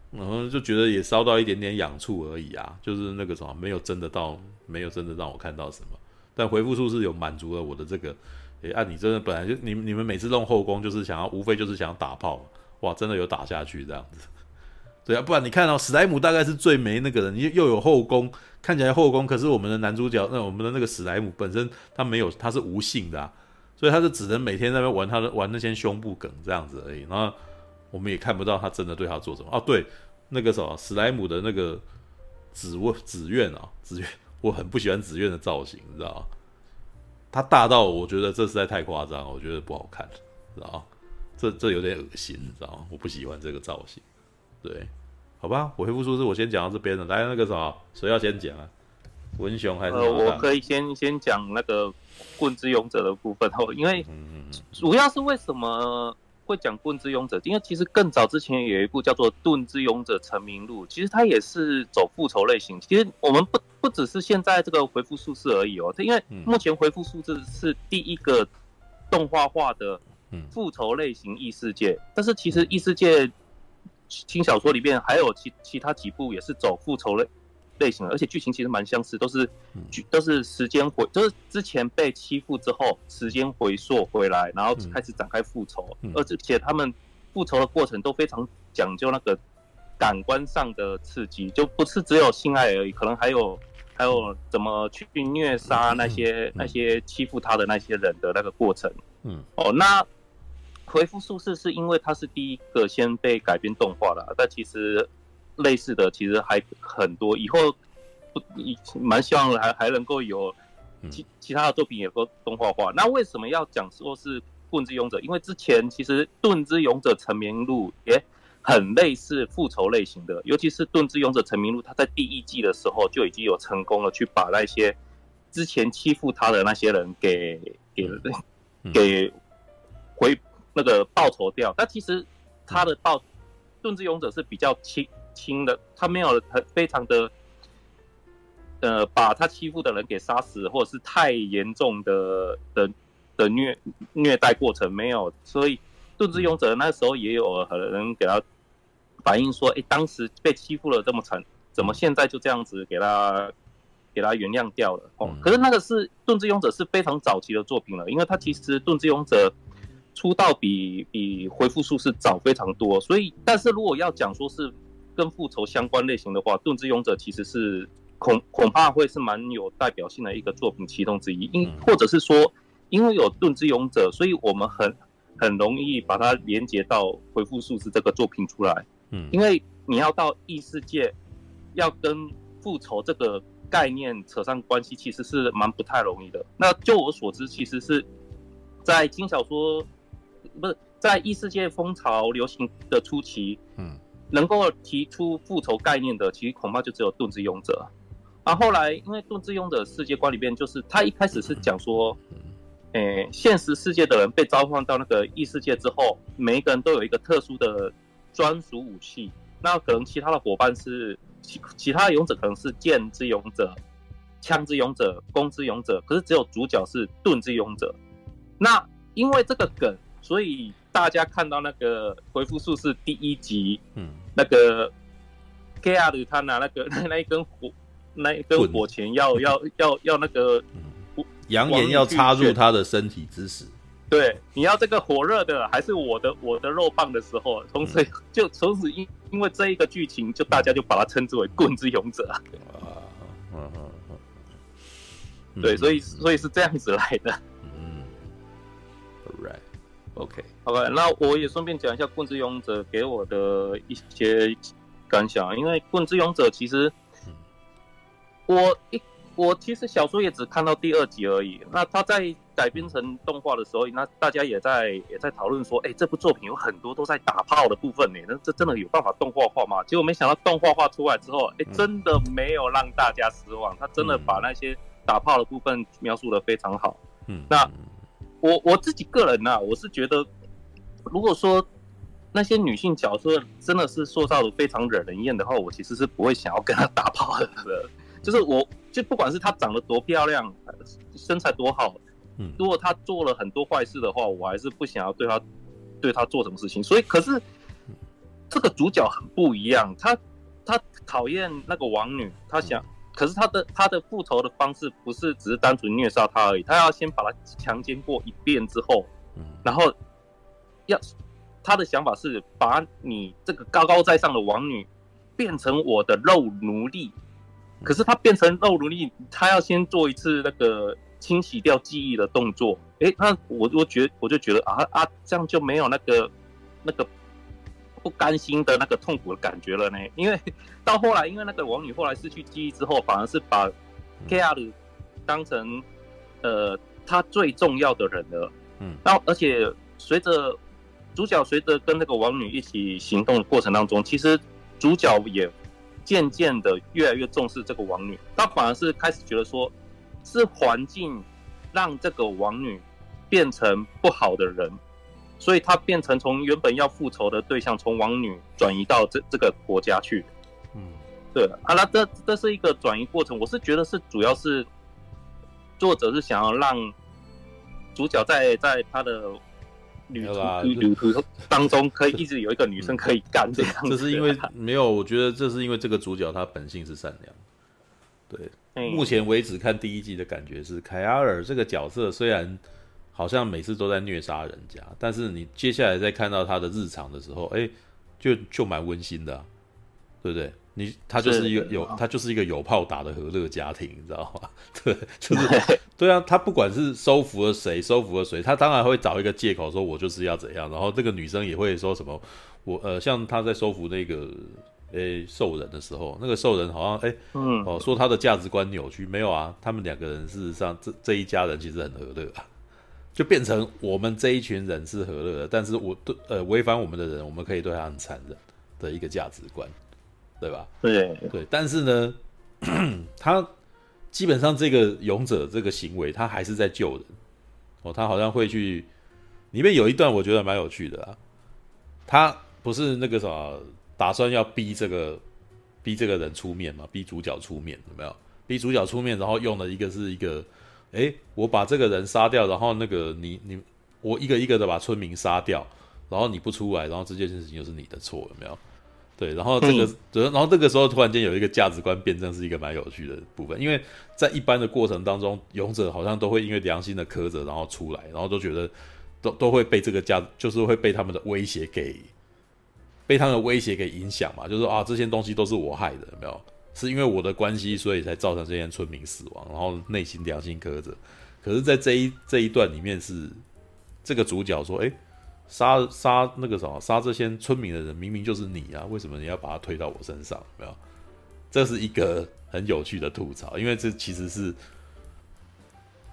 然后就觉得也烧到一点点痒处而已啊，就是那个什么，没有真的到，没有真的让我看到什么。但回复术是有满足了我的这个，诶，按、啊、你真的本来就你你们每次弄后宫就是想要，无非就是想要打炮，哇，真的有打下去这样子。对啊，不然你看到、史莱姆大概是最没那个人，你又有后宫，看起来后宫，可是我们的男主角，那我们的那个史莱姆本身他没有，他是无性的、啊，所以他是只能每天在那边玩他的玩那些胸部梗这样子而已，然后。我们也看不到他真的对他做什么哦。对，那个什么史莱姆的那个紫问紫苑啊，紫苑，我很不喜欢紫苑的造型，你知道吗？他大到我觉得这实在太夸张，我觉得不好看，知道？这这有点恶心，你知道吗？我不喜欢这个造型。对，好吧，我回复数字我先讲到这边了。来，那个什么，谁要先讲啊？文雄还是？呃，我可以先先讲那个棍之勇者的部分哦，因为主要是为什么？会讲棍之勇者，因为其实更早之前有一部叫做《盾之勇者成名录》，其实它也是走复仇类型。其实我们不不只是现在这个回复数字而已哦，因为目前回复数字是第一个动画化的复仇类型异世界，但是其实异世界轻小说里面还有其其他几部也是走复仇类。类型的，而且剧情其实蛮相似，都是剧都是时间回，就是之前被欺负之后，时间回溯回来，然后开始展开复仇，而且他们复仇的过程都非常讲究那个感官上的刺激，就不是只有性爱而已，可能还有还有怎么去虐杀那些那些欺负他的那些人的那个过程。嗯，哦，那回复术士是因为他是第一个先被改编动画的，但其实。类似的其实还很多，以后不蛮希望还还能够有其其他的作品也都动画化。那为什么要讲说是盾之勇者？因为之前其实盾之勇者成名录也很类似复仇类型的，尤其是盾之勇者成名录，他在第一季的时候就已经有成功了去把那些之前欺负他的那些人给给给回那个报仇掉。但其实他的报盾之勇者是比较轻。轻的，他没有很非常的，呃，把他欺负的人给杀死，或者是太严重的的的虐虐待过程没有，所以盾之勇者那时候也有人给他反映说，哎，当时被欺负了这么惨，怎么现在就这样子给他给他原谅掉了？哦，可是那个是盾之勇者是非常早期的作品了，因为他其实盾之勇者出道比比回复术士早非常多，所以但是如果要讲说是。跟复仇相关类型的话，《盾之勇者》其实是恐恐怕会是蛮有代表性的一个作品其中之一，因或者是说，因为有《盾之勇者》，所以我们很很容易把它连接到《回复术士》这个作品出来。嗯，因为你要到异世界，要跟复仇这个概念扯上关系，其实是蛮不太容易的。那就我所知，其实是在轻小说不是在异世界风潮流行的初期，嗯。能够提出复仇概念的，其实恐怕就只有盾之勇者。啊，后来因为盾之勇者世界观里边，就是他一开始是讲说，诶，现实世界的人被召唤到那个异世界之后，每一个人都有一个特殊的专属武器。那可能其他的伙伴是其其他的勇者，可能是剑之勇者、枪之勇者、弓之勇者，可是只有主角是盾之勇者。那因为这个梗，所以。大家看到那个回复术是第一集，嗯，那个 K R 他拿那个那 那一根火，那一根火钳要要要要那个，扬言要插入他的身体之时，对，你要这个火热的还是我的我的肉棒的时候，从此就从此因因为这一个剧情，就大家就把它称之为棍之勇者。啊，嗯嗯，对，所以所以是这样子来的。OK，好吧，那我也顺便讲一下《棍之勇者》给我的一些感想，因为《棍之勇者》其实我一我其实小说也只看到第二集而已。那他在改编成动画的时候，那大家也在也在讨论说，哎、欸，这部作品有很多都在打炮的部分呢。那这真的有办法动画化吗？结果没想到动画化出来之后，哎、欸，真的没有让大家失望。他真的把那些打炮的部分描述的非常好。嗯，那我我自己个人呢、啊，我是觉得，如果说。那些女性角色真的是塑造的非常惹人厌的话，我其实是不会想要跟她打炮的。就是我，就不管是她长得多漂亮，身材多好，嗯，如果她做了很多坏事的话，我还是不想要对她，对她做什么事情。所以，可是这个主角很不一样，他他讨厌那个王女，他想，可是他的他的复仇的方式不是只是单纯虐杀他而已，他要先把他强奸过一遍之后，然后要。他的想法是把你这个高高在上的王女变成我的肉奴隶，可是他变成肉奴隶，他要先做一次那个清洗掉记忆的动作。诶，那我我觉我就觉得啊啊，这样就没有那个那个不甘心的那个痛苦的感觉了呢。因为到后来，因为那个王女后来失去记忆之后，反而是把 KR 当成呃他最重要的人了。嗯，然后而且随着主角随着跟那个王女一起行动的过程当中，其实主角也渐渐的越来越重视这个王女，他反而是开始觉得说，是环境让这个王女变成不好的人，所以他变成从原本要复仇的对象，从王女转移到这这个国家去。嗯，对了，啊，那这这是一个转移过程，我是觉得是主要是作者是想要让主角在在他的。旅途旅途当中可以一直有一个女生可以干这样，这是因为没有，我觉得这是因为这个主角他本性是善良。对，目前为止看第一季的感觉是凯阿尔这个角色虽然好像每次都在虐杀人家，但是你接下来再看到他的日常的时候，哎，就就蛮温馨的啊，对不对？你他就是一个有他就是一个有炮打的和乐家庭，你知道吗？对，就是 对啊，他不管是收服了谁，收服了谁，他当然会找一个借口说，我就是要怎样。然后这个女生也会说什么，我呃，像他在收服那个诶兽人的时候，那个兽人好像诶嗯哦说他的价值观扭曲，没有啊，他们两个人事实上这这一家人其实很和乐啊，就变成我们这一群人是和乐的，但是我对呃违反我们的人，我们可以对他很残忍的一个价值观。对吧？对对，但是呢，他基本上这个勇者这个行为，他还是在救人哦。他好像会去里面有一段，我觉得蛮有趣的啊。他不是那个什么，打算要逼这个逼这个人出面嘛？逼主角出面有没有？逼主角出面，然后用了一个是一个，哎，我把这个人杀掉，然后那个你你我一个一个的把村民杀掉，然后你不出来，然后这件事情就是你的错，有没有？对，然后这个，嗯、然后这个时候突然间有一个价值观辩证，是一个蛮有趣的部分。因为在一般的过程当中，勇者好像都会因为良心的苛责，然后出来，然后都觉得都都会被这个价，就是会被他们的威胁给，被他们的威胁给影响嘛。就是说啊，这些东西都是我害的，有没有？是因为我的关系，所以才造成这些村民死亡，然后内心良心苛责。可是，在这一这一段里面，是这个主角说，哎。杀杀那个什么，杀这些村民的人，明明就是你啊！为什么你要把他推到我身上？没有，这是一个很有趣的吐槽，因为这其实是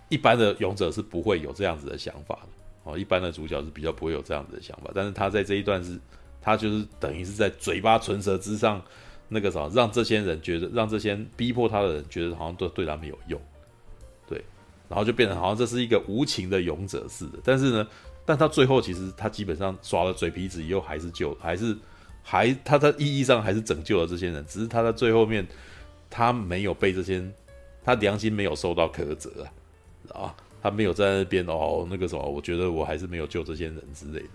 一般的勇者是不会有这样子的想法的哦。一般的主角是比较不会有这样子的想法，但是他在这一段是，他就是等于是在嘴巴唇舌之上，那个什么，让这些人觉得，让这些逼迫他的人觉得好像都对他没有用，对，然后就变成好像这是一个无情的勇者似的，但是呢。但他最后其实他基本上耍了嘴皮子以后还是救，还是还他在意义上还是拯救了这些人，只是他在最后面他没有被这些他良心没有受到苛责啊，啊，他没有在那边哦那个什么，我觉得我还是没有救这些人之类的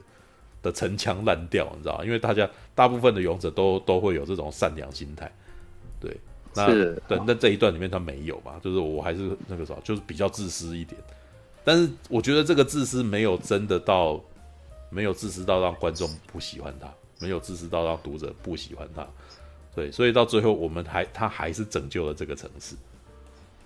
的陈腔滥调，你知道吗？因为大家大部分的勇者都都会有这种善良心态，对，那对，那这一段里面他没有嘛，就是我还是那个什么，就是比较自私一点。但是我觉得这个自私没有真的到，没有自私到让观众不喜欢他，没有自私到让读者不喜欢他，对，所以到最后我们还他还是拯救了这个城市，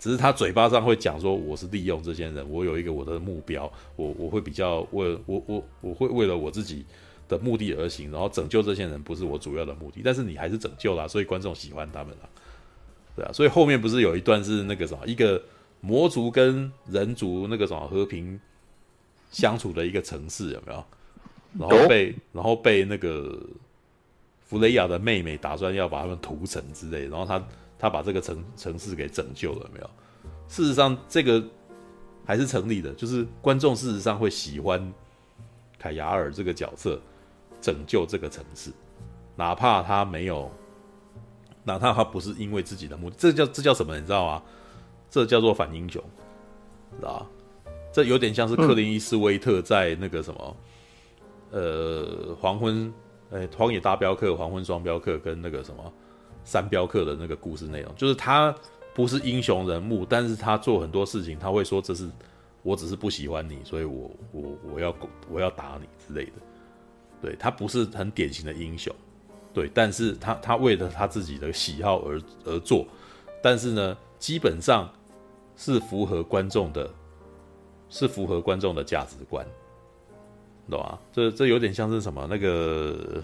只是他嘴巴上会讲说我是利用这些人，我有一个我的目标，我我会比较为我我我会为了我自己的目的而行，然后拯救这些人不是我主要的目的，但是你还是拯救了，所以观众喜欢他们了，对啊，所以后面不是有一段是那个什么，一个魔族跟人族那个什么和平相处的一个城市有没有？然后被然后被那个弗雷亚的妹妹打算要把他们屠城之类，然后他他把这个城城市给拯救了没有？事实上这个还是成立的，就是观众事实上会喜欢凯雅尔这个角色拯救这个城市，哪怕他没有。哪怕他不是因为自己的目的，这叫这叫什么？你知道吗？这叫做反英雄，知道吧？这有点像是克林伊斯威特在那个什么，呃，黄昏，哎，荒野大镖客、黄昏双镖客跟那个什么三镖客的那个故事内容，就是他不是英雄人物，但是他做很多事情，他会说这是我只是不喜欢你，所以我我我要我要打你之类的。对，他不是很典型的英雄。对，但是他他为了他自己的喜好而而做，但是呢，基本上是符合观众的，是符合观众的价值观，懂吗？这这有点像是什么？那个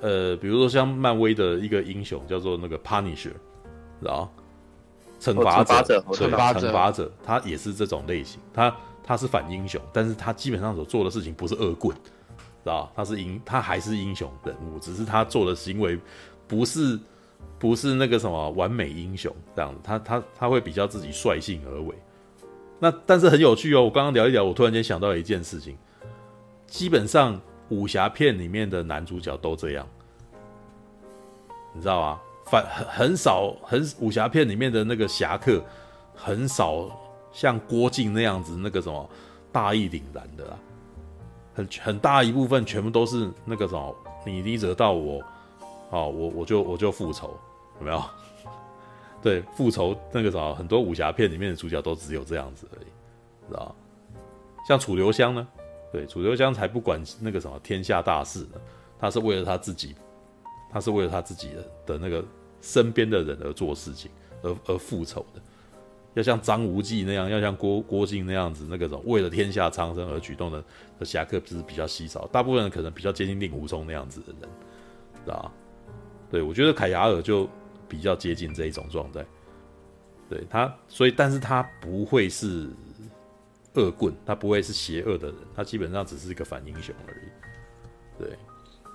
呃，比如说像漫威的一个英雄叫做那个 Punisher，知道惩罚者，惩罚者，惩罚者，他也是这种类型，他他是反英雄，但是他基本上所做的事情不是恶棍。知道他是英，他还是英雄人物，只是他做的行为不是不是那个什么完美英雄这样子，他他他会比较自己率性而为。那但是很有趣哦，我刚刚聊一聊，我突然间想到一件事情，基本上武侠片里面的男主角都这样，你知道吗？反很很少很武侠片里面的那个侠客很少像郭靖那样子那个什么大义凛然的啦。很很大一部分全部都是那个什么，你你惹到我，好，我我就我就复仇，有没有？对，复仇那个什么，很多武侠片里面的主角都只有这样子而已，知道？像楚留香呢？对，楚留香才不管那个什么天下大事呢，他是为了他自己，他是为了他自己的的那个身边的人而做事情，而而复仇的。要像张无忌那样，要像郭郭靖那样子，那个种为了天下苍生而举动的侠客，是比较稀少。大部分人可能比较接近令狐冲那样子的人，知道？对，我觉得凯雅尔就比较接近这一种状态。对他，所以但是他不会是恶棍，他不会是邪恶的人，他基本上只是一个反英雄而已。对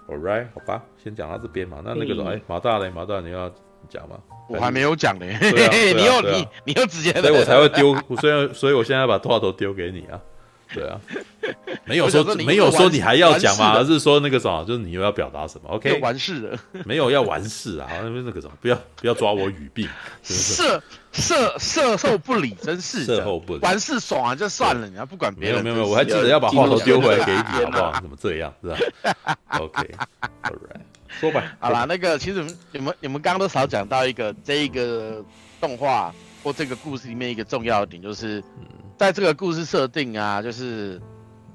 ，All right，好吧，先讲到这边嘛。那那个种，哎、嗯，马大嘞，马大你要讲吗？我还没有讲呢，啊 啊、你又你你又直接，所以我才会丢，所以所以我现在把话头丢给你啊，对啊，没有说，说没有说你还要讲嘛，而是说那个什么，就是你又要表达什么？OK，完事了，没有要完事啊，那边那个什么，不要不要抓我语病，射射射后不理，真是射后不理，完事爽啊就算了，你要不管别人，没有没有，我还记得要把话头丢回来给你，好不好？怎么这样是吧？OK，All right。说吧，好啦，那个其实你们你们刚刚都少讲到一个这一个动画或这个故事里面一个重要的点，就是在这个故事设定啊，就是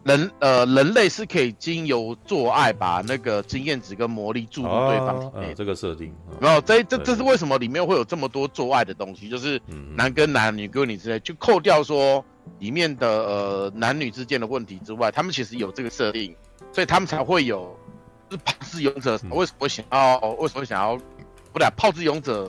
人呃人类是可以经由做爱把那个经验值跟魔力注入对方体内，这个设定。然后这这这是为什么里面会有这么多做爱的东西，就是男跟男、女跟女之类，就扣掉说里面的呃男女之间的问题之外，他们其实有这个设定，所以他们才会有。是炮之勇者为什么会想要？为什么想要？不对，炮之勇者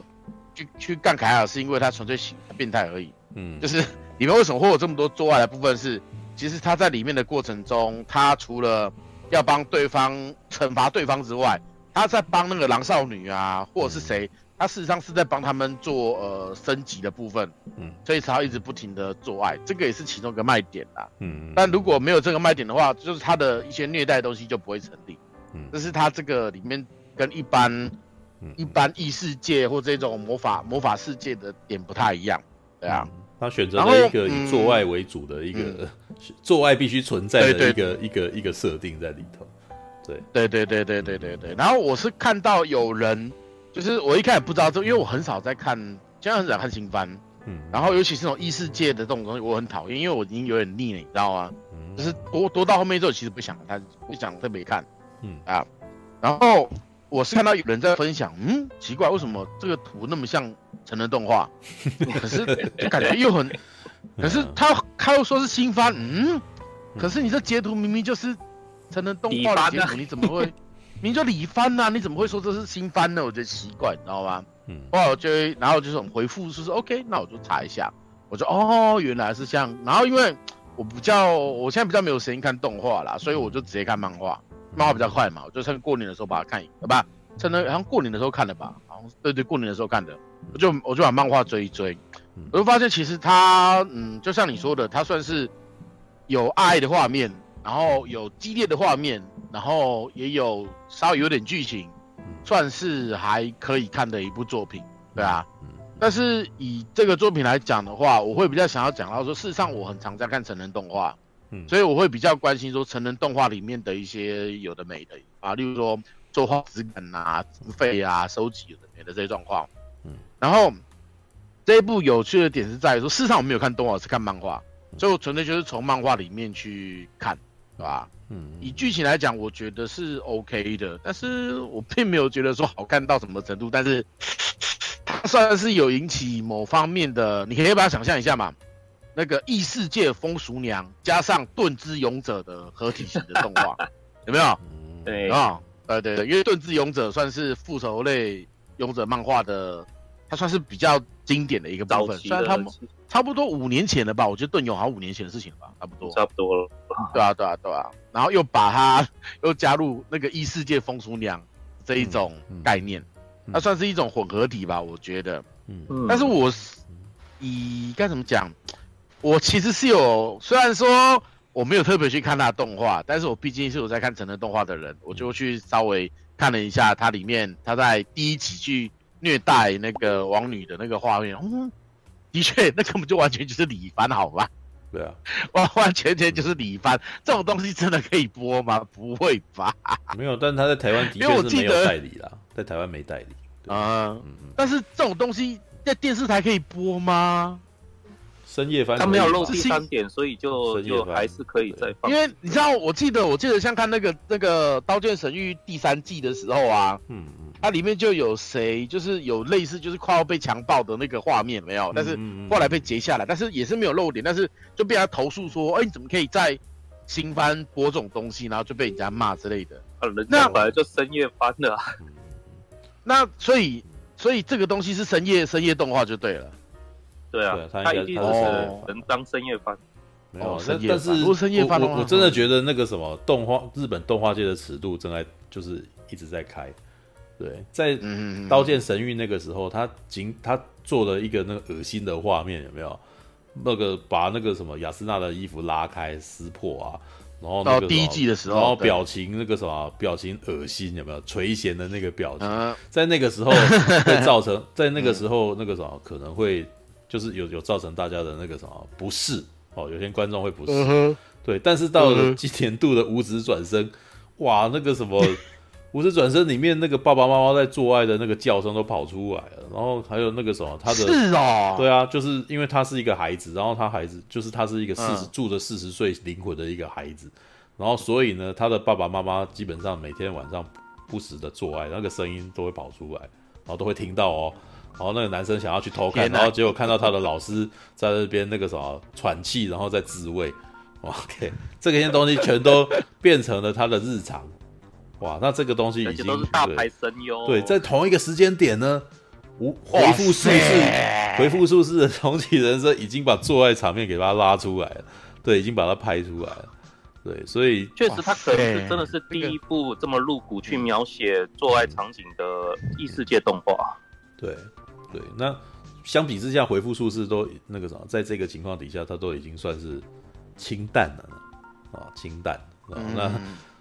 去去干凯尔，是因为他纯粹喜欢变态而已。嗯，就是里面为什么会有这么多做爱的部分是？是其实他在里面的过程中，他除了要帮对方惩罚对方之外，他在帮那个狼少女啊，或者是谁，他事实上是在帮他们做呃升级的部分。嗯，所以才要一直不停的做爱，这个也是其中一个卖点啦。嗯，但如果没有这个卖点的话，就是他的一些虐待的东西就不会成立。嗯，这是他这个里面跟一般、嗯、一般异世界或这种魔法魔法世界的点不太一样对啊。他选择了一个以做爱为主的一个 做爱必须存在的一个一个一个设定在里头。对。对对对对对对然后我是看到有人就是我一开始不知道这因为我很少在看现在很少看新番。嗯。然后尤其是那种异世界的这种东西我很讨厌因为我已经有点腻了你知道吗？就是读读到后面之后其实不想看不想特别看嗯。啊。然后我是看到有人在分享，嗯，奇怪，为什么这个图那么像成人动画？可是就感觉又很，可是他他又说是新番，嗯，可是你这截图明明就是成人动画的截图，你怎么会？明明就李番呐，你怎么会说这是新番呢？我觉得奇怪，你知道吗？嗯，后来我就然后就是回复说是，是 OK，那我就查一下，我说哦原来是这样，然后因为我比较我现在比较没有时间看动画啦，所以我就直接看漫画，漫画比较快嘛，我就趁过年的时候把它看，好吧，趁那好像过年的时候看的吧，好像对对过年的时候看的，我就我就把漫画追一追，我就发现其实它嗯就像你说的，它算是有爱的画面。然后有激烈的画面，然后也有稍微有点剧情，算是还可以看的一部作品，对啊。但是以这个作品来讲的话，我会比较想要讲到说，事实上我很常在看成人动画，嗯，所以我会比较关心说成人动画里面的一些有的没的啊，例如说作画质感啊、经费啊、收集有的没的这些状况，嗯。然后这一部有趣的点是在于说，事实上我没有看动画，是看漫画，所以我纯粹就是从漫画里面去看。对吧？嗯，以剧情来讲，我觉得是 OK 的，但是我并没有觉得说好看到什么程度，但是它算是有引起某方面的，你可以把它想象一下嘛，那个异世界风俗娘加上盾之勇者的合体型的动画，有没有？对。啊，对对对，因为盾之勇者算是复仇类勇者漫画的。它算是比较经典的一个部分，虽然它差不多五年前了吧，我觉得盾勇好像五年前的事情了吧，差不多，差不多了，对啊，对啊，对啊，然后又把它 又加入那个异世界风俗娘这一种概念，它算是一种混合体吧，我觉得，嗯，但是我以该怎么讲，我其实是有，虽然说我没有特别去看他的动画，但是我毕竟是有在看成人动画的人，我就去稍微看了一下它里面，他在第一集去。虐待那个王女的那个画面，嗯，的确，那根本就完全就是李凡，好吧？对啊，完完全全就是李番，这种东西真的可以播吗？不会吧？没有，但他在台湾的确是没有代理啦，在台湾没代理啊。但是这种东西在电视台可以播吗？深夜翻，他没有漏第三点，所以就就还是可以再放。因为你知道，我记得，我记得像看那个那个《刀剑神域》第三季的时候啊，嗯嗯，它里面就有谁，就是有类似就是快要被强暴的那个画面，没有？但是后来被截下来，但是也是没有露点，但是就被他投诉说，哎，你怎么可以在新番播这种东西，然后就被人家骂之类的。啊，人家本来就深夜翻的，那所以所以这个东西是深夜深夜动画就对了。对啊，他一定是能当深夜番，没有，但但是我我真的觉得那个什么动画，日本动画界的尺度正在就是一直在开。对，在《刀剑神域》那个时候，他仅他做了一个那个恶心的画面，有没有？那个把那个什么雅斯娜的衣服拉开撕破啊，然后到第一季的时候，然后表情那个什么表情恶心，有没有垂涎的那个表情？在那个时候会造成，在那个时候那个什么可能会。就是有有造成大家的那个什么不适哦，有些观众会不适，嗯、对。但是到了今年度的五指转身，哇，那个什么五指转身里面那个爸爸妈妈在做爱的那个叫声都跑出来了，然后还有那个什么他的，是哦，对啊，就是因为他是一个孩子，然后他孩子就是他是一个四十、嗯、住着四十岁灵魂的一个孩子，然后所以呢，他的爸爸妈妈基本上每天晚上不时的做爱，那个声音都会跑出来，然后都会听到哦。然后那个男生想要去偷看，然后结果看到他的老师在那边那个什么喘气，然后在自慰。OK，这个些东西全都变成了他的日常。哇，那这个东西已经都是大牌声优。对，在同一个时间点呢，无回复术士回复术士的重启人生已经把做爱场面给他拉出来了。对，已经把它拍出来了。对，所以确实他可能是真的是第一部这么露骨去描写做爱场景的异世界动画。对。对，那相比之下，回复数字都那个什么，在这个情况底下，它都已经算是清淡了啊，清淡。嗯、那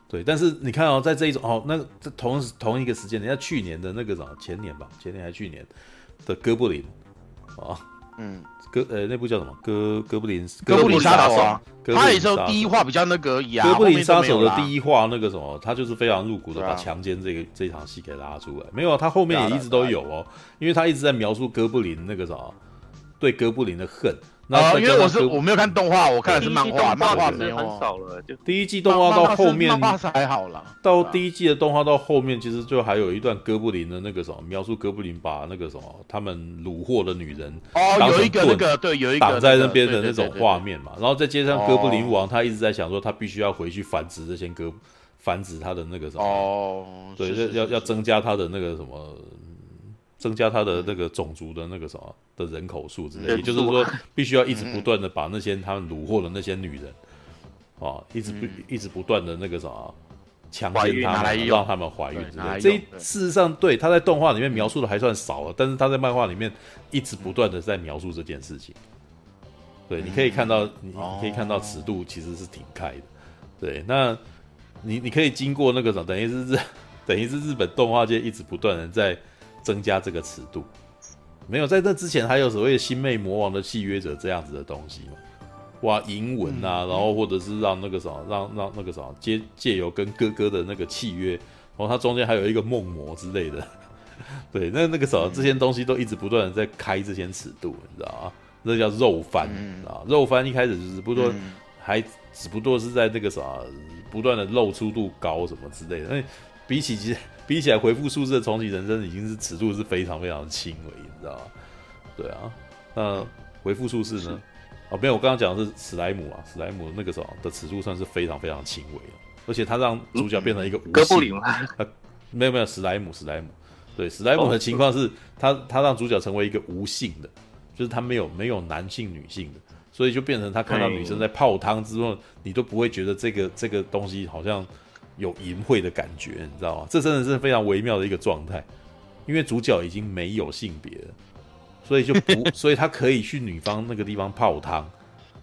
对，但是你看哦，在这一种哦，那这同同一个时间，人家去年的那个什么，前年吧，前年还去年的哥布林啊，嗯。哥，呃，那部叫什么？哥哥布林，哥布林杀手啊！他也是第一话比较那个而已啊。哥布林杀手的第一话那个什么，他就是非常露骨的把强奸这个这场戏给拉出来。没有，他后面也一直都有哦，因为他一直在描述哥布林那个什么，对哥布林的恨。啊，因为我是我没有看动画，我看的是漫画，漫画没有很少了。就第一季动画到后面，漫画是还好啦。到第一季的动画到后面，其实就还有一段哥布林的那个什么描述，哥布林把那个什么他们掳获的女人哦，有一个那个对，有一个挡在那边的那种画面嘛。然后再接上哥布林王，他一直在想说他必须要回去繁殖这些哥，繁殖他的那个什么哦，对，要要增加他的那个什么。增加他的那个种族的那个什么的人口数之类，也就是说，必须要一直不断的把那些他们掳获的那些女人，啊，一直不一直不断的那个什么强奸他们，让他们怀孕之类。这事实上，对他在动画里面描述的还算少了，但是他在漫画里面一直不断的在描述这件事情。对，你可以看到，你可以看到尺度其实是挺开的。对，那你你可以经过那个什么，等于是日，等于是日本动画界一直不断的在。增加这个尺度，没有在那之前还有所谓的星魅魔王的契约者这样子的东西嘛？哇，银文啊，然后或者是让那个什么，让让那个什么借借由跟哥哥的那个契约，然后它中间还有一个梦魔之类的，对，那那个什么这些东西都一直不断的在开这些尺度，你知道吗？那叫肉番啊，肉番一开始只不过还只不过是在那个什么不断的露出度高什么之类的，那比起其实。比起来，回复数字的重启人生已经是尺度是非常非常轻微，你知道吗？对啊，那回复数字呢？哦，没有，我刚刚讲的是史莱姆啊，史莱姆那个时候的尺度算是非常非常轻微的，而且他让主角变成一个无性。哥布林吗？没有没有，史莱姆史莱姆，对，史莱姆的情况是他他让主角成为一个无性的，就是他没有没有男性女性的，所以就变成他看到女生在泡汤之后，你都不会觉得这个这个东西好像。有淫秽的感觉，你知道吗？这真的是非常微妙的一个状态，因为主角已经没有性别了，所以就不，所以他可以去女方那个地方泡汤，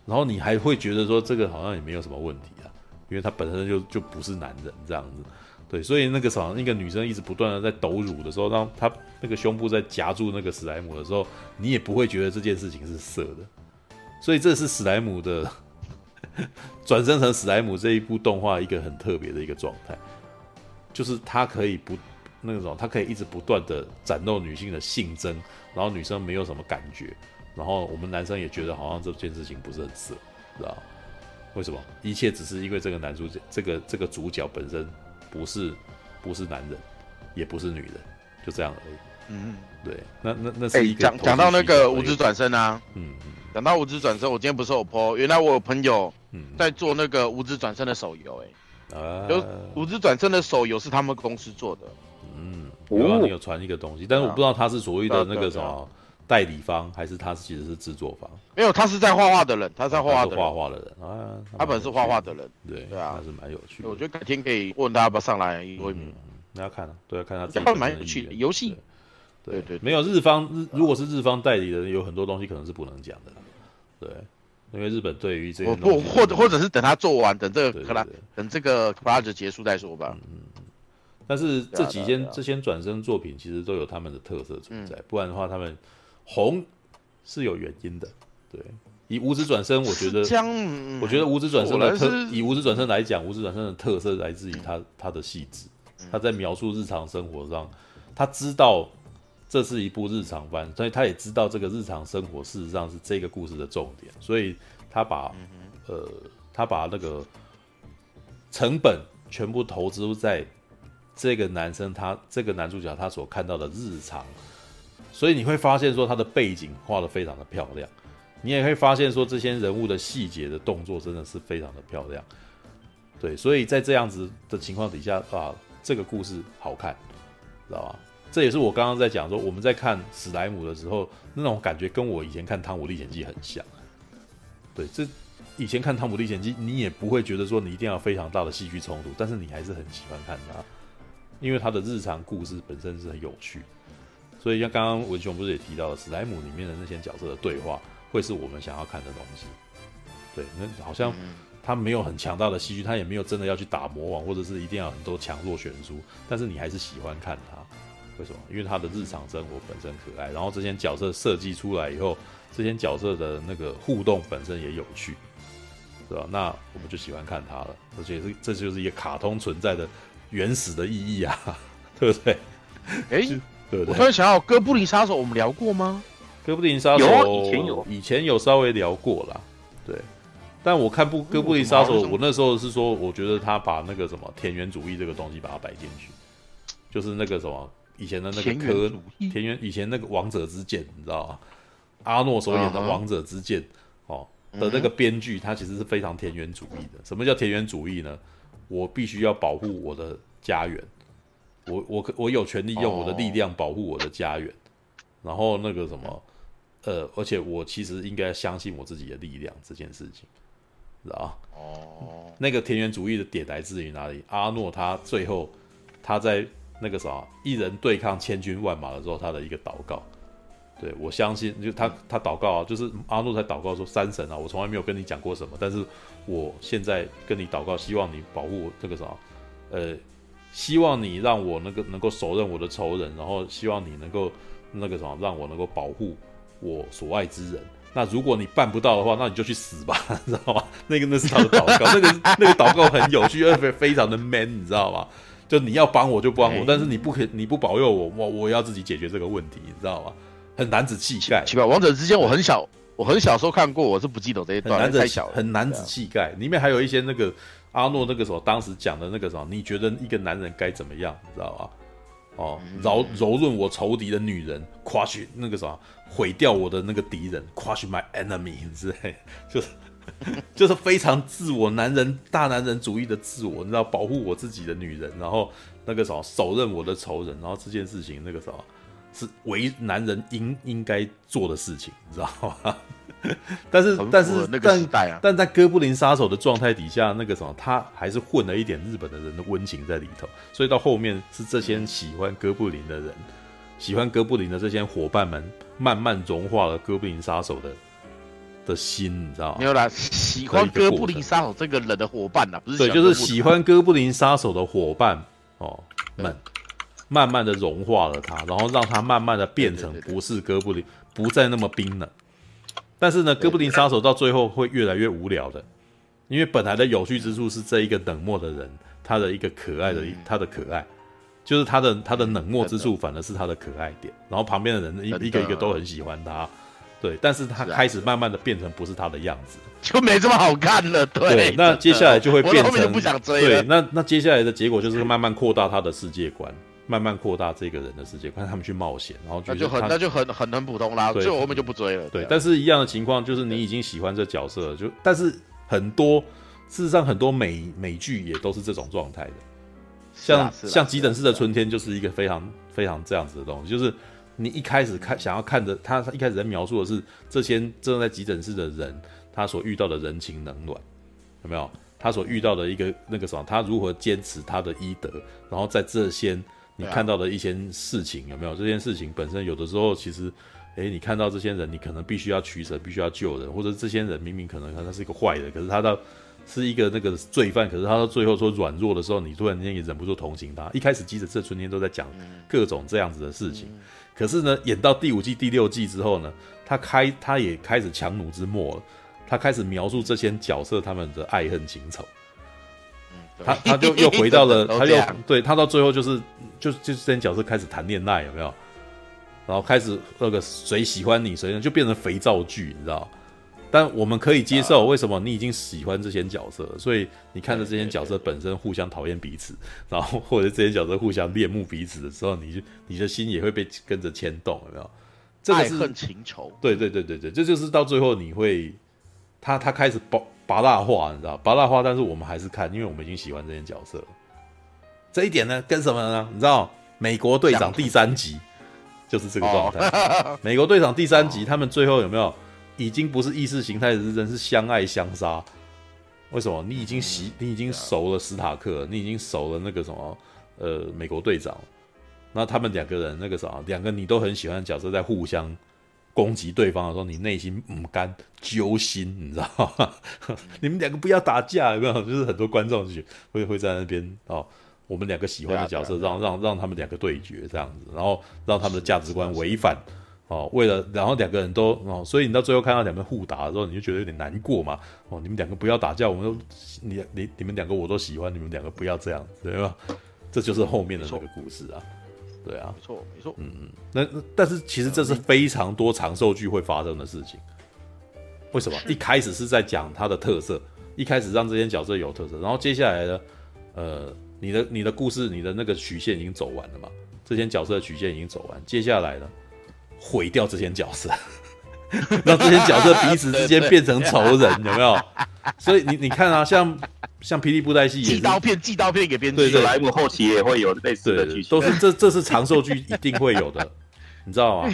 然后你还会觉得说这个好像也没有什么问题啊，因为他本身就就不是男人这样子，对，所以那个时候那个女生一直不断的在抖乳的时候，让她那个胸部在夹住那个史莱姆的时候，你也不会觉得这件事情是色的，所以这是史莱姆的。转生成史莱姆这一部动画一个很特别的一个状态，就是他可以不那种，他可以一直不断的展露女性的性征，然后女生没有什么感觉，然后我们男生也觉得好像这件事情不是很色，知道为什么？一切只是因为这个男主角，这个这个主角本身不是不是男人，也不是女人，就这样而已。嗯，对，那那那是一个讲讲到那个五指转身啊，嗯。讲到五指转身，我今天不是有 po，原来我有朋友在做那个五指转身的手游，哎，啊，有无职转身的手游是他们公司做的，嗯，有啊，你有传一个东西，但是我不知道他是所谓的那个什么代理方，还是他其实是制作方，没有，他是在画画的人，他在画画的画画的人啊，他本是画画的人，对对啊，还是蛮有趣的，我觉得改天可以问他要不要上来，因为那要看啊，都要看他，他蛮有趣的游戏，对对，没有日方日，如果是日方代理的人，有很多东西可能是不能讲的。对，因为日本对于这个不或者或者是等他做完，等这个可能等这个 project 结束再说吧。嗯，但是这几间这些转身作品其实都有他们的特色存在，不然的话他们红是有原因的。对，以五指转身，我觉得我觉得五指转身的特以五指转身来讲，五指转身的特色来自于他他的细致，他在描述日常生活上，他知道。这是一部日常番，所以他也知道这个日常生活事实上是这个故事的重点，所以他把呃他把那个成本全部投资在这个男生他这个男主角他所看到的日常，所以你会发现说他的背景画得非常的漂亮，你也会发现说这些人物的细节的动作真的是非常的漂亮，对，所以在这样子的情况底下啊，这个故事好看，知道吧？这也是我刚刚在讲说，我们在看史莱姆的时候，那种感觉跟我以前看《汤姆历险记》很像。对，这以前看《汤姆历险记》，你也不会觉得说你一定要非常大的戏剧冲突，但是你还是很喜欢看它，因为它的日常故事本身是很有趣。所以像刚刚文雄不是也提到了，史莱姆里面的那些角色的对话，会是我们想要看的东西。对，那好像他没有很强大的戏剧，他也没有真的要去打魔王，或者是一定要很多强弱悬殊，但是你还是喜欢看他。为什么？因为他的日常生活本身可爱，然后这些角色设计出来以后，这些角色的那个互动本身也有趣，对吧？那我们就喜欢看他了，而且是这就是一个卡通存在的原始的意义啊，对不对？哎、欸，对不对？我突然想到，哥布林杀手我们聊过吗？哥布林杀手有以前有，以前有稍微聊过啦。对。但我看不哥布林杀手，我那时候是说，我觉得他把那个什么田园主义这个东西把它摆进去，就是那个什么。以前的那个科田园，以前那个王者之剑，你知道吗？阿诺所演的王者之剑，哦的那个编剧，他其实是非常田园主义的。什么叫田园主义呢？我必须要保护我的家园，我我我有权利用我的力量保护我的家园，然后那个什么，呃，而且我其实应该相信我自己的力量这件事情，知道吧？哦，那个田园主义的点来自于哪里？阿诺他最后他在那个啥一人对抗千军万马的时候，他的一个祷告。对，我相信，就他他祷告啊，就是阿诺在祷告说：“三神啊，我从来没有跟你讲过什么，但是我现在跟你祷告，希望你保护我这个啥，呃，希望你让我那个能够手刃我的仇人，然后希望你能够那个什么，让我能够保护我所爱之人。那如果你办不到的话，那你就去死吧，你知道吗？那个那是他的祷告，那个那个祷告很有趣，而且非常的 man，你知道吗？就你要帮我就帮我，但是你不可你不保佑我，我我要自己解决这个问题，你知道吗？”很男子气概，奇怪，王者之间我很小，我很小时候看过，我是不记得这一段，很男太小了，很男子气概，里面还有一些那个阿诺那个时候当时讲的那个什么，你觉得一个男人该怎么样，你知道吗？哦，柔柔润我仇敌的女人，crush 那个什么，毁掉我的那个敌人，crush my enemy 之类，就是 就是非常自我男人大男人主义的自我，你知道，保护我自己的女人，然后那个什么，手刃我的仇人，然后这件事情那个什么。是为男人应应该做的事情，你知道吗？但是但是那个代啊，但但在哥布林杀手的状态底下，那个什么，他还是混了一点日本的人的温情在里头，所以到后面是这些喜欢哥布林的人，喜欢哥布林的这些伙伴们，慢慢融化了哥布林杀手的的心，你知道吗？没有啦，喜欢哥布林杀手这个人的伙伴呐，不是对，就是喜欢哥布林杀手的伙伴哦们。慢慢的融化了他，然后让他慢慢的变成不是哥布林，不再那么冰冷。但是呢，哥布林杀手到最后会越来越无聊的，因为本来的有趣之处是这一个冷漠的人，他的一个可爱的，他的可爱，就是他的他的冷漠之处反而是他的可爱点。然后旁边的人一一个一个都很喜欢他，对，但是他开始慢慢的变成不是他的样子，就没这么好看了。对，那接下来就会变成不想追对，那那接下来的结果就是慢慢扩大他的世界观。慢慢扩大这个人的世界，观他们去冒险，然后那就很那就很很很普通啦，最后后面就不追了。对，但是一样的情况就是你已经喜欢这角色了，就但是很多事实上很多美美剧也都是这种状态的，像像急诊室的春天就是一个非常非常这样子的东西，就是你一开始看想要看的，他一开始在描述的是这些正在急诊室的人他所遇到的人情冷暖，有没有？他所遇到的一个那个什么，他如何坚持他的医德，然后在这些。你看到的一些事情有没有？这件事情本身有的时候其实，诶，你看到这些人，你可能必须要取舍，必须要救人，或者这些人明明可能他是一个坏人，可是他到是一个那个罪犯，可是他到最后说软弱的时候，你突然间也忍不住同情他。一开始急诊室春天都在讲各种这样子的事情，可是呢，演到第五季、第六季之后呢，他开他也开始强弩之末了，他开始描述这些角色他们的爱恨情仇。他他就又回到了，他又对他到最后就是就就这些角色开始谈恋爱有没有？然后开始那个谁喜欢你谁就变成肥皂剧，你知道？但我们可以接受，为什么你已经喜欢这些角色了？所以你看着这些角色本身互相讨厌彼此，然后或者这些角色互相恋慕彼此的时候，你就你的心也会被跟着牵动，有没有？这个是爱恨情仇。对对对对对，这就是到最后你会他他开始拔。拔大话，你知道？拔大话，但是我们还是看，因为我们已经喜欢这些角色了。这一点呢，跟什么呢？你知道，美国队长第三集就是这个状态。哦、美国队长第三集，他们最后有没有已经不是意识形态之争，是相爱相杀？为什么？你已经习，你已经熟了史塔克，你已经熟了那个什么呃美国队长。那他们两个人那个啥，两个你都很喜欢的角色在互相。攻击对方的时候，你内心不甘揪心，你知道吗？你们两个不要打架，有没有？就是很多观众就会会在那边哦，我们两个喜欢的角色，让让让他们两个对决这样子，然后让他们的价值观违反哦，为了然后两个人都哦，所以你到最后看到两个人互打的时候，你就觉得有点难过嘛。哦，你们两个不要打架，我们都你你你们两个我都喜欢，你们两个不要这样，对吧？这就是后面的那个故事啊。对啊，没错没错，嗯嗯，那但是其实这是非常多长寿剧会发生的事情。为什么？一开始是在讲它的特色，一开始让这些角色有特色，然后接下来呢，呃，你的你的故事，你的那个曲线已经走完了嘛？这些角色的曲线已经走完，接下来呢，毁掉这些角色，让这些角色彼此之间变成仇人，有没有？所以你你看啊，像。像霹雳布袋戏，寄刀片，寄刀片给编剧。对，对莱姆后期也会有类似的剧情。都是这，这是长寿剧 一定会有的，你知道吗？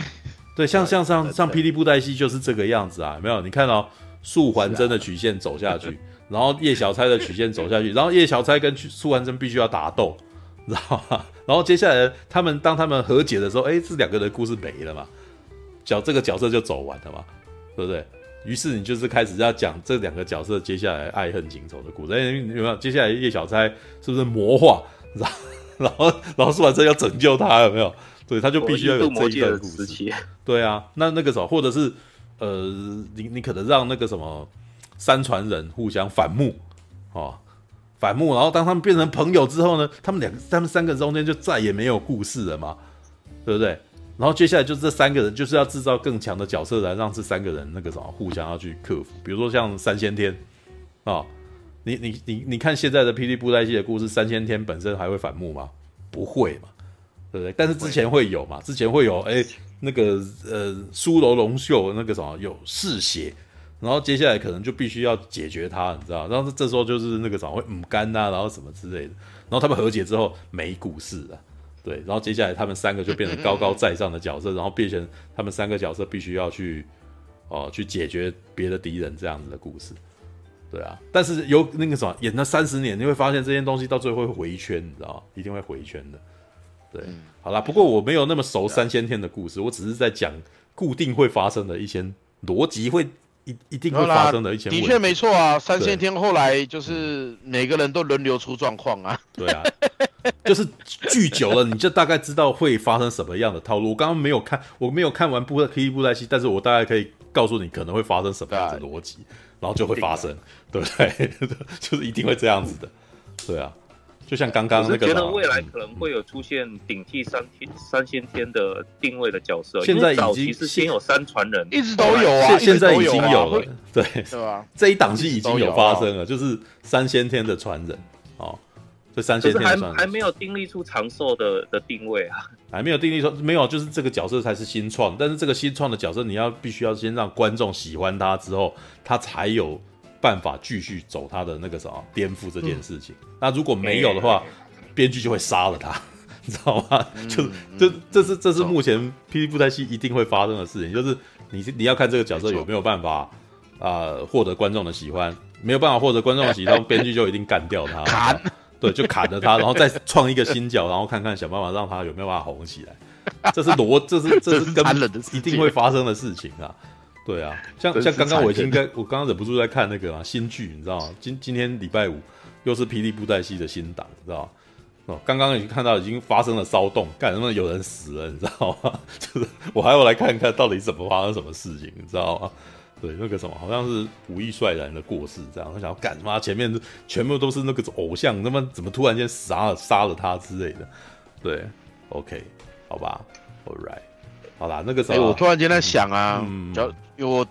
对，像像像像霹雳布袋戏就是这个样子啊，有没有？你看到素环真的曲线走下去，然后叶小钗的曲线走下去，然后叶小钗跟素环真必须要打斗，知道吗？然后接下来他们当他们和解的时候，哎，这两个人故事没了嘛，角这个角色就走完了嘛，对不对？于是你就是开始要讲这两个角色接下来爱恨情仇的故事。哎，有没有？接下来叶小钗是不是魔化？然后然后然后素还真要拯救他，有没有？对，他就必须要有这一段故事。对啊，那那个时候，或者是呃，你你可能让那个什么三传人互相反目哦。反目，然后当他们变成朋友之后呢，他们两个、他们三个中间就再也没有故事了嘛，对不对？然后接下来就是这三个人就是要制造更强的角色来让这三个人那个什么互相要去克服。比如说像三先天啊、你你你你看现在的霹雳布袋戏的故事，三先天本身还会反目吗？不会嘛，对不对？但是之前会有嘛，之前会有哎那个呃苏楼龙秀那个什么有嗜血。然后接下来可能就必须要解决他，你知道？然后这时候就是那个什么会母干呐，然后什么之类的。然后他们和解之后没故事了，对。然后接下来他们三个就变成高高在上的角色，然后变成他们三个角色必须要去哦去解决别的敌人这样子的故事，对啊。但是有那个什么演了三十年，你会发现这些东西到最后会回圈，你知道？一定会回圈的。对，好啦，不过我没有那么熟三先天的故事，我只是在讲固定会发生的一些逻辑会。一一定会发生的一些，的确没错啊。三先天后来就是每个人都轮流出状况啊。对啊，就是剧久了，你就大概知道会发生什么样的套路。我刚刚没有看，我没有看完布霹雳布袋戏，但是我大概可以告诉你可能会发生什么样的逻辑，然后就会发生，对不对？就是一定会这样子的，对啊。就像刚刚那个，我觉得未来可能会有出现顶替三天三先天的定位的角色。现在已经是先有三传人，一直都有啊，现在已经有了，对，是吧？这一档期已经有发生了，就是三先天的传人哦，这三千天还还没有定立出长寿的的定位啊，还没有定立出没有，就是这个角色才是新创，但是这个新创的角色你要必须要先让观众喜欢他之后，他才有。办法继续走他的那个什么颠覆这件事情。嗯、那如果没有的话，编剧就会杀了他，你知道吗？嗯、就这这是这是目前霹雳布袋戏一定会发生的事情，就是你你要看这个角色有没有办法啊获、呃、得观众的喜欢，没有办法获得观众的喜欢，编剧就一定干掉他，砍，对，就砍了他，然后再创一个新角，然后看看想办法让他有没有办法红起来。这是罗，这是这是根本一定会发生的事情啊。对啊，像像刚刚我已经在，我刚刚忍不住在看那个啊新剧，你知道吗？今今天礼拜五又是霹雳布袋戏的新档，你知道吗？哦，刚刚已经看到已经发生了骚动，干什么有人死了，你知道吗？就是我还要来看看到底怎么发生什么事情，你知道吗？对，那个什么好像是武艺帅然的过世，这样他想要干什么？前面全部都是那个偶像，那么怎么突然间杀了杀了他之类的？对，OK，好吧，All right。好啦，那个时候，欸、我突然间在想啊，嗯，有，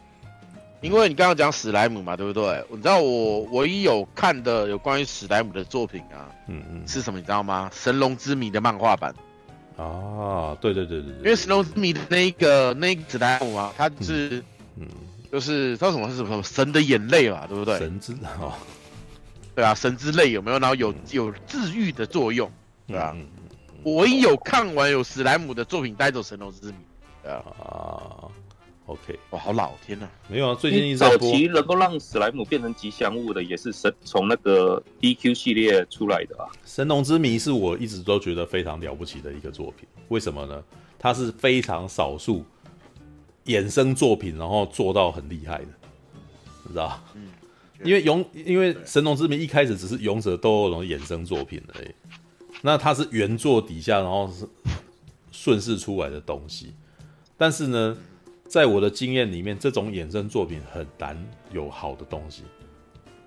因为你刚刚讲史莱姆嘛，对不对？你知道我唯一有看的有关于史莱姆的作品啊，嗯嗯，是什么？你知道吗？《神龙之谜》的漫画版。啊，对对对对，对，因为《神龙之谜》的那一个那个史莱姆啊，他是，嗯，就是他什么是什么神的眼泪嘛，对不对？神之哦，对啊，神之泪有没有？然后有有治愈的作用，对啊？嗯，我唯一有看完有史莱姆的作品带走《神龙之谜》。啊，OK，哇，好老天呐！没有啊，最近一早期能够让史莱姆变成吉祥物的，也是神从那个 DQ 系列出来的啊。神龙之谜是我一直都觉得非常了不起的一个作品，为什么呢？它是非常少数衍生作品，然后做到很厉害的，你知道？嗯，因为勇，因为神龙之谜一开始只是勇者斗恶龙衍生作品而已，那它是原作底下，然后是顺势出来的东西。但是呢，在我的经验里面，这种衍生作品很难有好的东西，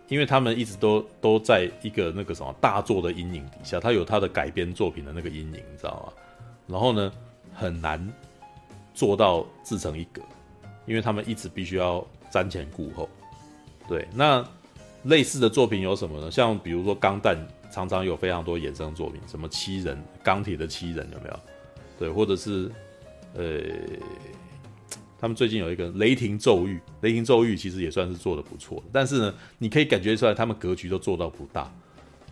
因为他们一直都都在一个那个什么大作的阴影底下，他有他的改编作品的那个阴影，你知道吗？然后呢，很难做到自成一格，因为他们一直必须要瞻前顾后。对，那类似的作品有什么呢？像比如说钢弹，常常有非常多衍生作品，什么七人钢铁的七人有没有？对，或者是。呃，他们最近有一个雷霆咒域，雷霆咒域其实也算是做的不错，但是呢，你可以感觉出来他们格局都做到不大，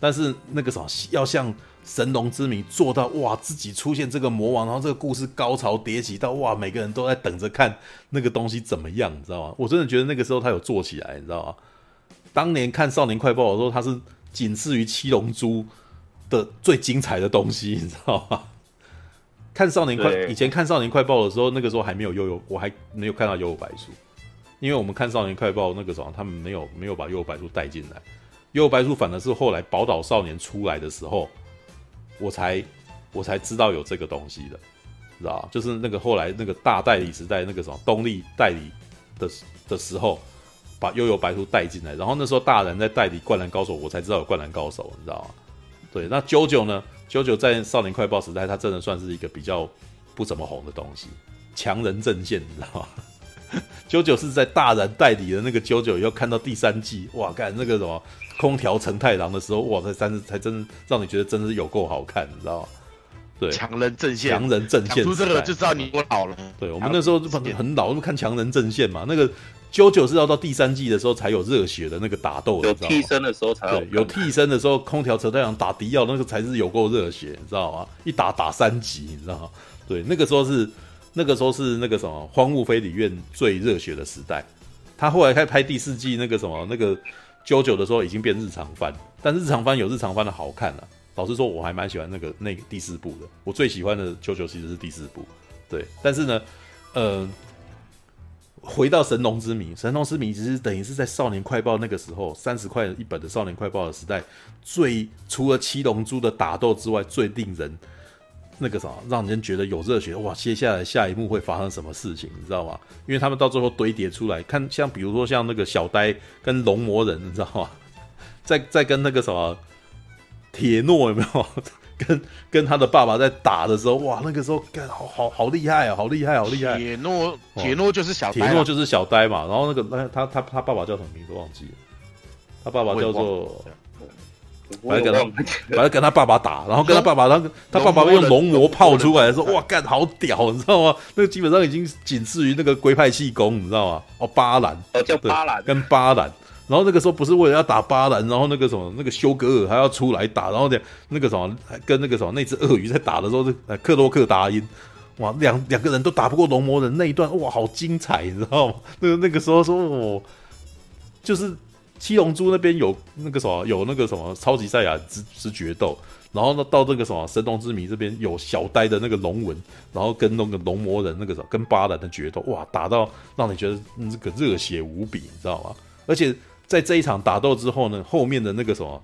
但是那个什么要像神农之谜做到哇，自己出现这个魔王，然后这个故事高潮迭起到哇，每个人都在等着看那个东西怎么样，你知道吗？我真的觉得那个时候他有做起来，你知道吗？当年看《少年快报》的时候，他是仅次于《七龙珠》的最精彩的东西，你知道吗？看《少年快》以前看《少年快报》的时候，那个时候还没有悠悠，我还没有看到悠悠白书，因为我们看《少年快报》那个时候，他们没有没有把幽游白书带进来，幽游白书反而是后来宝岛少年出来的时候，我才我才知道有这个东西的，知道就是那个后来那个大代理时代那个什么东立代理的的时候，把幽游白书带进来，然后那时候大人在代理《灌篮高手》，我才知道有《灌篮高手》，你知道吗？对，那九九呢？九九在少年快报时代，他真的算是一个比较不怎么红的东西，强人阵线，你知道吗？九九是在大人代理的那个九九，又看到第三季，哇，看那个什么空调承太郎的时候，哇，才真才真让你觉得真的是有够好看，你知道吗？对，强人阵线，强人阵线，出这个就知道你多老了。对，我们那时候很很老，看强人阵线嘛，那个。JoJo 是要到第三季的时候才有热血的那个打斗，有替身的时候才有。对，有替身的时候，空条承太郎打迪奥那个才是有够热血，你知道吗？一打打三集，你知道吗？对，那个时候是那个时候是那个什么《荒木飞吕彦》最热血的时代。他后来开拍第四季那个什么那个啾啾的时候，已经变日常番，但日常番有日常番的好看了。老实说，我还蛮喜欢那个那第四部的。我最喜欢的啾啾其实是第四部，对。但是呢，呃。回到神农之谜，神农之谜其实等于是在少年快报那个时候三十块一本的少年快报的时代，最除了七龙珠的打斗之外，最令人那个啥，让人觉得有热血。哇，接下来下一幕会发生什么事情，你知道吗？因为他们到最后堆叠出来，看像比如说像那个小呆跟龙魔人，你知道吗？在在跟那个什么铁诺有没有？跟跟他的爸爸在打的时候，哇，那个时候干好好好厉害啊，好厉害，好厉害！铁诺铁诺就是小铁诺就是小呆嘛，然后那个那他他他爸爸叫什么名字忘记了？他爸爸叫做，反正跟他反正跟他爸爸打，然后跟他爸爸，然后他爸爸用龙魔炮出来的时候，哇，干好屌，你知道吗？那个基本上已经仅次于那个龟派气功，你知道吗？哦，巴兰，哦叫巴兰，跟巴兰。然后那个时候不是为了要打巴兰，然后那个什么那个休格尔还要出来打，然后那那个什么跟那个什么那只鳄鱼在打的时候，是克洛克达因，哇，两两个人都打不过龙魔人那一段，哇，好精彩，你知道吗？那个那个时候说哦，就是七龙珠那边有那个什么有那个什么超级赛亚之之决斗，然后呢到这个什么神农之谜这边有小呆的那个龙纹，然后跟那个龙魔人那个什么跟巴兰的决斗，哇，打到让你觉得那个热血无比，你知道吗？而且。在这一场打斗之后呢，后面的那个什么，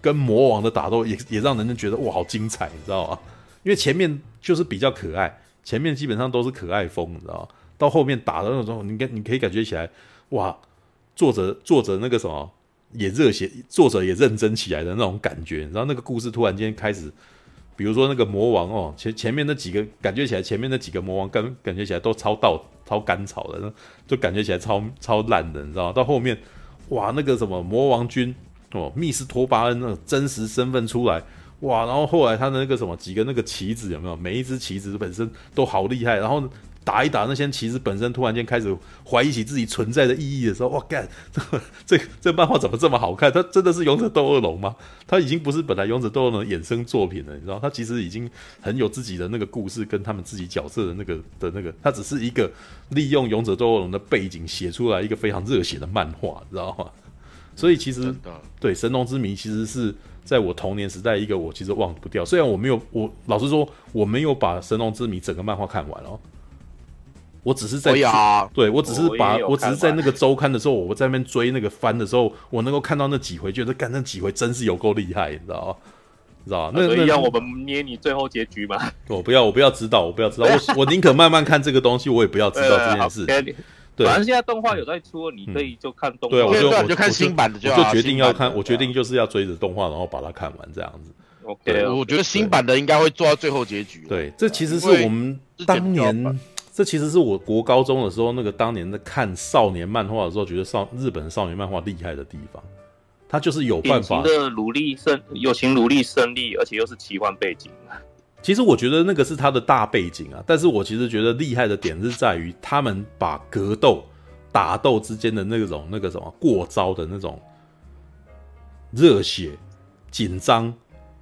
跟魔王的打斗也也让人家觉得哇，好精彩，你知道吗？因为前面就是比较可爱，前面基本上都是可爱风，你知道吗？到后面打的那种，你跟你可以感觉起来，哇，作者作者那个什么也热血，作者也认真起来的那种感觉，然后那个故事突然间开始，比如说那个魔王哦，前前面那几个感觉起来，前面那几个魔王感感觉起来都超稻超干草的，就感觉起来超超烂的，你知道吗？到后面。哇，那个什么魔王军哦，密斯托巴恩那个真实身份出来，哇，然后后来他的那个什么几个那个棋子有没有？每一只棋子本身都好厉害，然后。打一打那些棋子本身，突然间开始怀疑起自己存在的意义的时候，哇干！这这这漫画怎么这么好看？它真的是《勇者斗恶龙》吗？它已经不是本来《勇者斗恶龙》衍生作品了，你知道？它其实已经很有自己的那个故事，跟他们自己角色的那个的那个，它只是一个利用《勇者斗恶龙》的背景写出来一个非常热血的漫画，你知道吗？所以其实对《神龙之谜》其实是在我童年时代一个我其实忘不掉。虽然我没有，我老实说我没有把《神龙之谜》整个漫画看完哦。我只是在，对我只是把我，我只是在那个周刊的时候，我在那边追那个番的时候，我能够看到那几回，觉得干那几回真是有够厉害，你知道吗？知道吗？那所以要我们捏你最后结局吗？我不要，我不要知道，我不要知道，我 我宁可慢慢看这个东西，我也不要知道这件事。对，反正现在动画有在出，你可以就看动画。对，我就我就看新版的，就好就决定要看，我决定就是要追着动画，然后把它看完这样子。OK，我觉得新版的应该会做到最后结局。对，这其实是我们当年。这其实是我国高中的时候，那个当年在看少年漫画的时候，觉得少日本少年漫画厉害的地方，他就是有办法的努力胜，友情努力胜利，而且又是奇幻背景。其实我觉得那个是他的大背景啊，但是我其实觉得厉害的点是在于他们把格斗、打斗之间的那种那个什么过招的那种热血，紧张，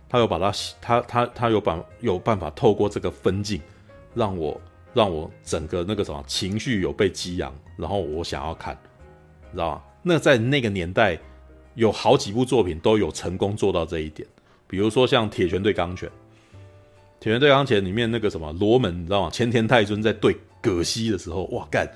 他有把它，他他他有把有办法透过这个分镜，让我让我整个那个什么情绪有被激昂，然后我想要看，你知道吗？那在那个年代，有好几部作品都有成功做到这一点，比如说像《铁拳对钢拳》，《铁拳对钢拳》里面那个什么罗门，你知道吗？前田太尊在对葛西的时候，哇干！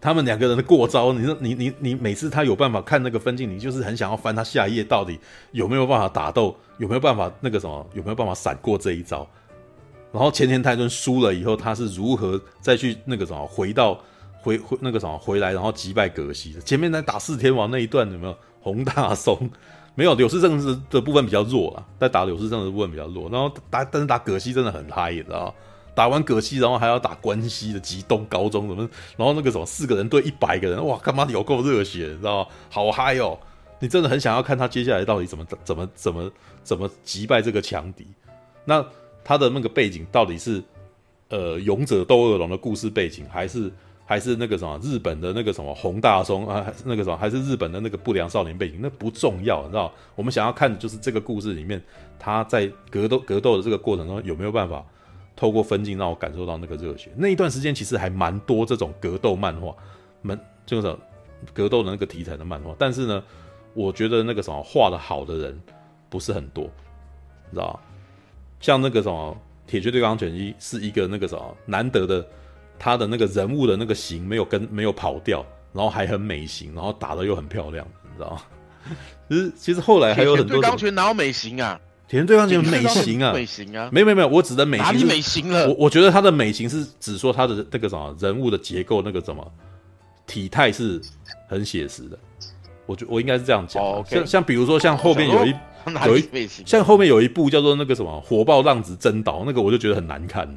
他们两个人的过招，你说你你你每次他有办法看那个分镜，你就是很想要翻他下一页到底有没有办法打斗，有没有办法那个什么，有没有办法闪过这一招？然后前田太尊输了以后，他是如何再去那个什么回到回回那个什么回来，然后击败葛西的？前面在打四天王那一段有没有洪大松？没有，柳氏正是的部分比较弱啊，在打柳氏正的部分比较弱，然后打但是打葛西真的很嗨，你知道？打完葛西，然后还要打关西的极东高中什么，然后那个什么四个人对一百个人，哇，干嘛有够热血，你知道？好嗨哦！你真的很想要看他接下来到底怎么怎么怎么怎么击败这个强敌。那他的那个背景到底是呃勇者斗恶龙的故事背景，还是还是那个什么日本的那个什么洪大松啊，那个什么还是日本的那个不良少年背景？那不重要，你知道？我们想要看的就是这个故事里面他在格斗格斗的这个过程中有没有办法。透过分镜让我感受到那个热血。那一段时间其实还蛮多这种格斗漫画，蛮就是格斗的那个题材的漫画。但是呢，我觉得那个什么画的好的人不是很多，你知道吗？像那个什么《铁拳对钢拳一》是一个那个什么难得的，他的那个人物的那个型没有跟没有跑掉，然后还很美型，然后打的又很漂亮，你知道吗？其实其实后来还有很多。对钢拳哪有美型啊？铁拳对钢拳美型啊，美型啊，没有没有没有，我指的美型哪里美型了？我我觉得他的美型是指说他的那个什么人物的结构，那个什么体态是很写实的。我觉我应该是这样讲。Oh. 像像比如说像后面有一有一像后面有一部叫做那个什么火爆浪子真岛，那个我就觉得很难看。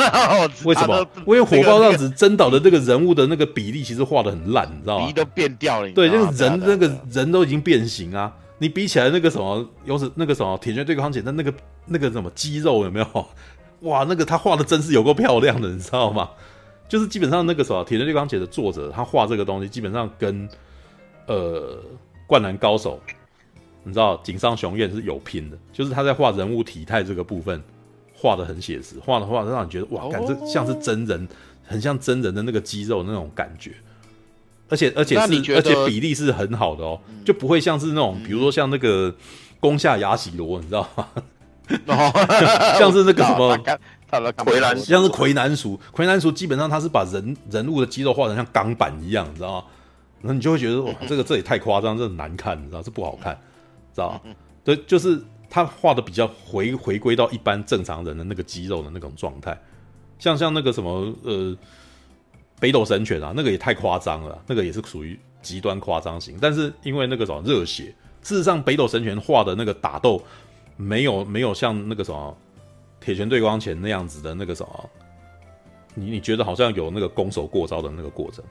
为什么？因为火爆浪子真岛的那个人物的那个比例其实画的很烂，你知道吗？鼻都变掉了。对，那个人那个人都已经变形啊。你比起来那个什么，有是那个什么铁拳对钢拳的那个那个什么肌肉有没有？哇，那个他画的真是有够漂亮的，你知道吗？就是基本上那个什么铁拳对钢拳的作者，他画这个东西基本上跟呃灌篮高手，你知道井上雄彦是有拼的，就是他在画人物体态这个部分画的很写实，画的画让你觉得哇，感觉像是真人，很像真人的那个肌肉那种感觉。而且而且是而且比例是很好的哦，嗯、就不会像是那种，比如说像那个宫下雅喜罗，你知道吗？哦、像是那个什么魁南，像是魁南鼠，魁南鼠基本上他是把人人物的肌肉画成像钢板一样，你知道吗？然后你就会觉得哇，这个这也太夸张，这很难看，你知道这不好看，知道吗？对，就是他画的比较回回归到一般正常人的那个肌肉的那种状态，像像那个什么呃。北斗神拳啊，那个也太夸张了，那个也是属于极端夸张型。但是因为那个什么热血，事实上北斗神拳画的那个打斗，没有没有像那个什么铁拳对光拳那样子的那个什么，你你觉得好像有那个攻守过招的那个过程，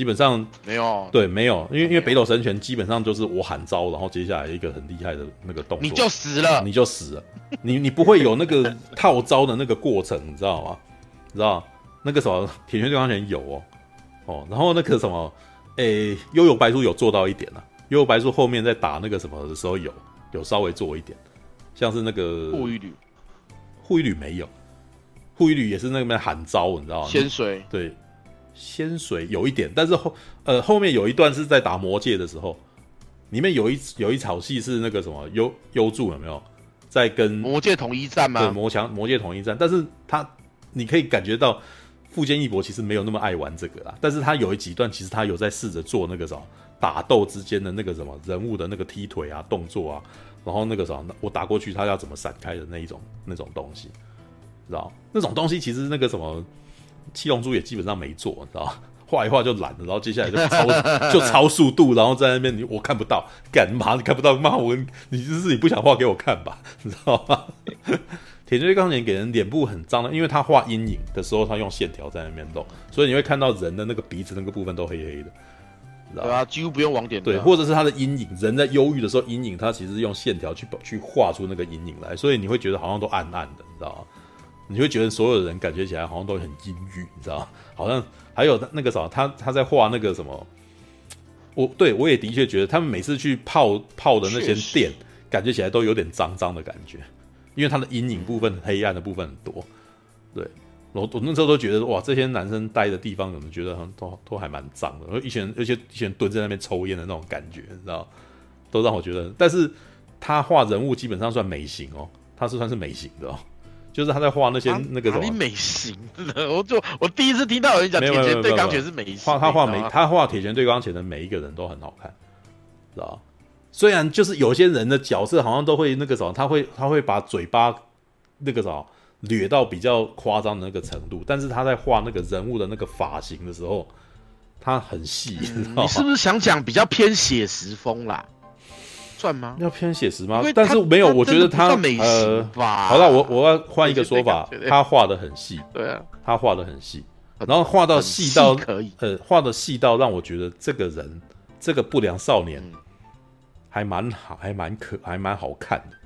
基本上没有。对，没有，因为因为北斗神拳基本上就是我喊招，然后接下来一个很厉害的那个动作，你就死了，你就死了，你你不会有那个 套招的那个过程，你知道吗？你知道？那个什么铁拳对抗拳有哦，哦，然后那个什么，诶，悠悠白书有做到一点啊。悠悠白书后面在打那个什么的时候有有稍微做一点，像是那个护羽旅，护羽旅没有，护羽旅也是那边喊招，你知道吗？仙水对，仙水有一点，但是后呃后面有一段是在打魔界的时候，里面有一有一场戏是那个什么幽幽助有没有在跟魔界统一战吗？对，魔强魔界统一战，但是他你可以感觉到。富坚义博其实没有那么爱玩这个啦，但是他有一几段其实他有在试着做那个什么打斗之间的那个什么人物的那个踢腿啊动作啊，然后那个什么我打过去他要怎么闪开的那一种那种东西，知道？那种东西其实那个什么七龙珠也基本上没做，你知道？画一画就懒了，然后接下来就 超就超速度，然后在那边你我看不到，干嘛你看不到骂我？你就是你不想画给我看吧，你知道吗？铁拳对钢拳给人脸部很脏的，因为他画阴影的时候，他用线条在那边弄，所以你会看到人的那个鼻子那个部分都黑黑的？对啊，几乎不用网点。对，或者是他的阴影，人在忧郁的时候，阴影他其实用线条去去画出那个阴影来，所以你会觉得好像都暗暗的，你知道吗？你会觉得所有的人感觉起来好像都很阴郁，你知道？好像还有那个什么，他他在画那个什么，我对我也的确觉得他们每次去泡泡的那些店。感觉起来都有点脏脏的感觉，因为他的阴影部分、黑暗的部分很多。对，我我那时候都觉得哇，这些男生待的地方，怎么觉得都都还蛮脏的，而一群人，而且一群人蹲在那边抽烟的那种感觉，你知道，都让我觉得。但是他画人物基本上算美型哦，他是算是美型的哦。就是他在画那些那个什么。美型的，我就我第一次听到有人讲铁拳对钢拳是美型，画他画美他画铁拳对钢拳的每一个人都很好看，知道？虽然就是有些人的角色好像都会那个什么，他会他会把嘴巴那个什么掠到比较夸张的那个程度，但是他在画那个人物的那个发型的时候，他很细，嗯，你是不是想讲比较偏写实风啦？算吗？要偏写实吗？但是没有，我觉得他呃，好了，我我要换一个说法，他画的很细，对啊，他画的很细，然后画到细到可以，呃，画的细到让我觉得这个人这个不良少年还蛮好，还蛮可，还蛮好看的，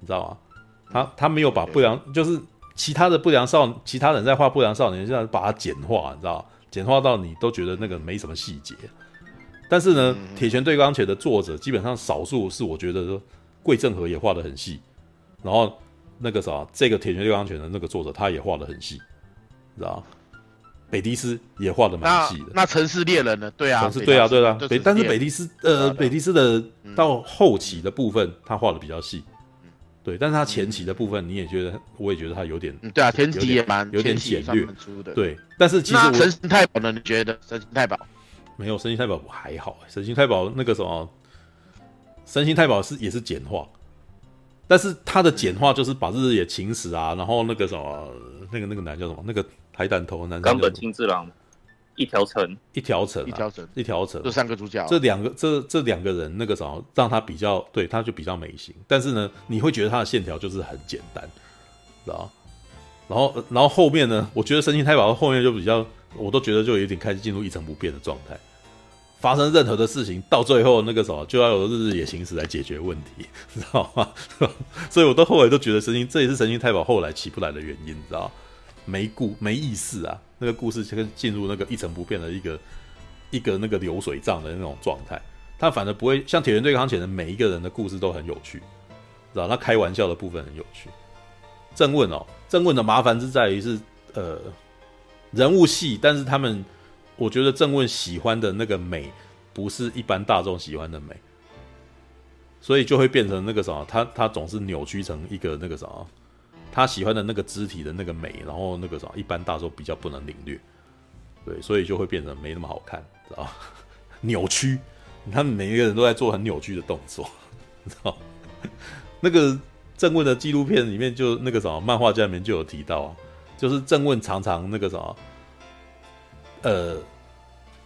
你知道吗？他他没有把不良，就是其他的不良少，其他人在画不良少年，现在把它简化，你知道，简化到你都觉得那个没什么细节。但是呢，《铁拳对钢拳》的作者基本上少数是我觉得说，桂正和也画的很细，然后那个啥，这个《铁拳对钢拳》的那个作者他也画的很细，知道北迪斯也画的蛮细的。那《城市猎人》呢？对啊，城市对啊，对啊。北但是北迪斯呃，北迪斯的到后期的部分他画的比较细，对。但是他前期的部分你也觉得，我也觉得他有点，对啊，前期也蛮有点简略，对。但是其实我神太保呢？你觉得神太保？没有神行太保还好，神行太保那个什么，神行太保是也是简化，但是他的简化就是把日日野晴史啊，然后那个什么那个那个男叫什么那个海胆头的男生，冈本清治郎，一条城一条城一条城一条城，这三个主角，这两个这这两个人那个什么让他比较对他就比较美型，但是呢你会觉得他的线条就是很简单，知道？然后然后后面呢，我觉得神行太保后面就比较，我都觉得就有点开始进入一成不变的状态。发生任何的事情，到最后那个什么，就要有日日野行史来解决问题，知道吗？所以我到后来都觉得神经，这也是神经太保后来起不来的原因，你知道没故没意思啊，那个故事就跟进入那个一成不变的一个一个那个流水账的那种状态。他反而不会像铁拳对钢拳的每一个人的故事都很有趣，知道？他开玩笑的部分很有趣。正问哦，正问的麻烦是在于是呃人物戏，但是他们。我觉得郑问喜欢的那个美，不是一般大众喜欢的美，所以就会变成那个什么，他他总是扭曲成一个那个什么，他喜欢的那个肢体的那个美，然后那个什么，一般大众比较不能领略，对，所以就会变成没那么好看，知道？扭曲，他们每一个人都在做很扭曲的动作，知道？那个郑问的纪录片里面就那个什么，漫画家里面就有提到啊，就是郑问常常那个什么。呃，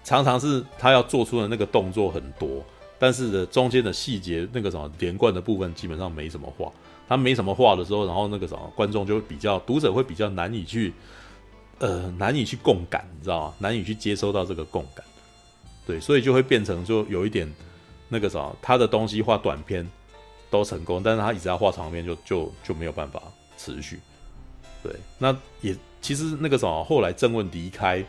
常常是他要做出的那个动作很多，但是呢，中间的细节那个什么连贯的部分基本上没什么画。他没什么画的时候，然后那个什么观众就会比较读者会比较难以去呃难以去共感，你知道吗？难以去接收到这个共感。对，所以就会变成就有一点那个什么，他的东西画短篇都成功，但是他一直要画长篇就就就没有办法持续。对，那也其实那个什么后来郑问离开。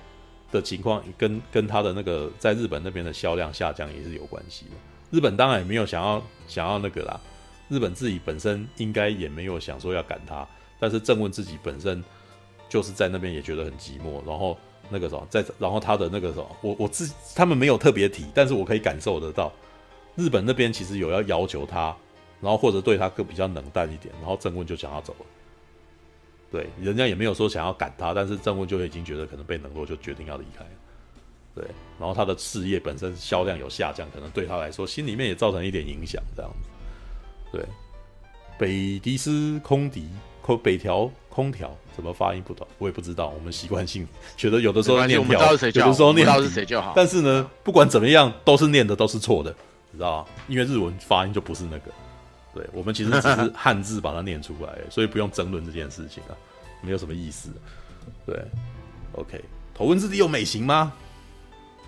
的情况跟跟他的那个在日本那边的销量下降也是有关系的。日本当然也没有想要想要那个啦，日本自己本身应该也没有想说要赶他，但是郑问自己本身就是在那边也觉得很寂寞。然后那个什么，在然后他的那个什么，我我自他们没有特别提，但是我可以感受得到，日本那边其实有要要求他，然后或者对他更比较冷淡一点，然后郑问就想要走了。对，人家也没有说想要赶他，但是郑问就已经觉得可能被冷落，就决定要离开。对，然后他的事业本身销量有下降，可能对他来说心里面也造成一点影响，这样子。对，北迪斯空迪空北条空调怎么发音不懂，我也不知道。我们习惯性觉得有的时候念条，有的时候念到是谁就好。但是呢，不管怎么样，都是念的都是错的，你知道吗？因为日文发音就不是那个。对，我们其实只是汉字把它念出来，所以不用争论这件事情啊，没有什么意思。对，OK，头文字 D 有美型吗？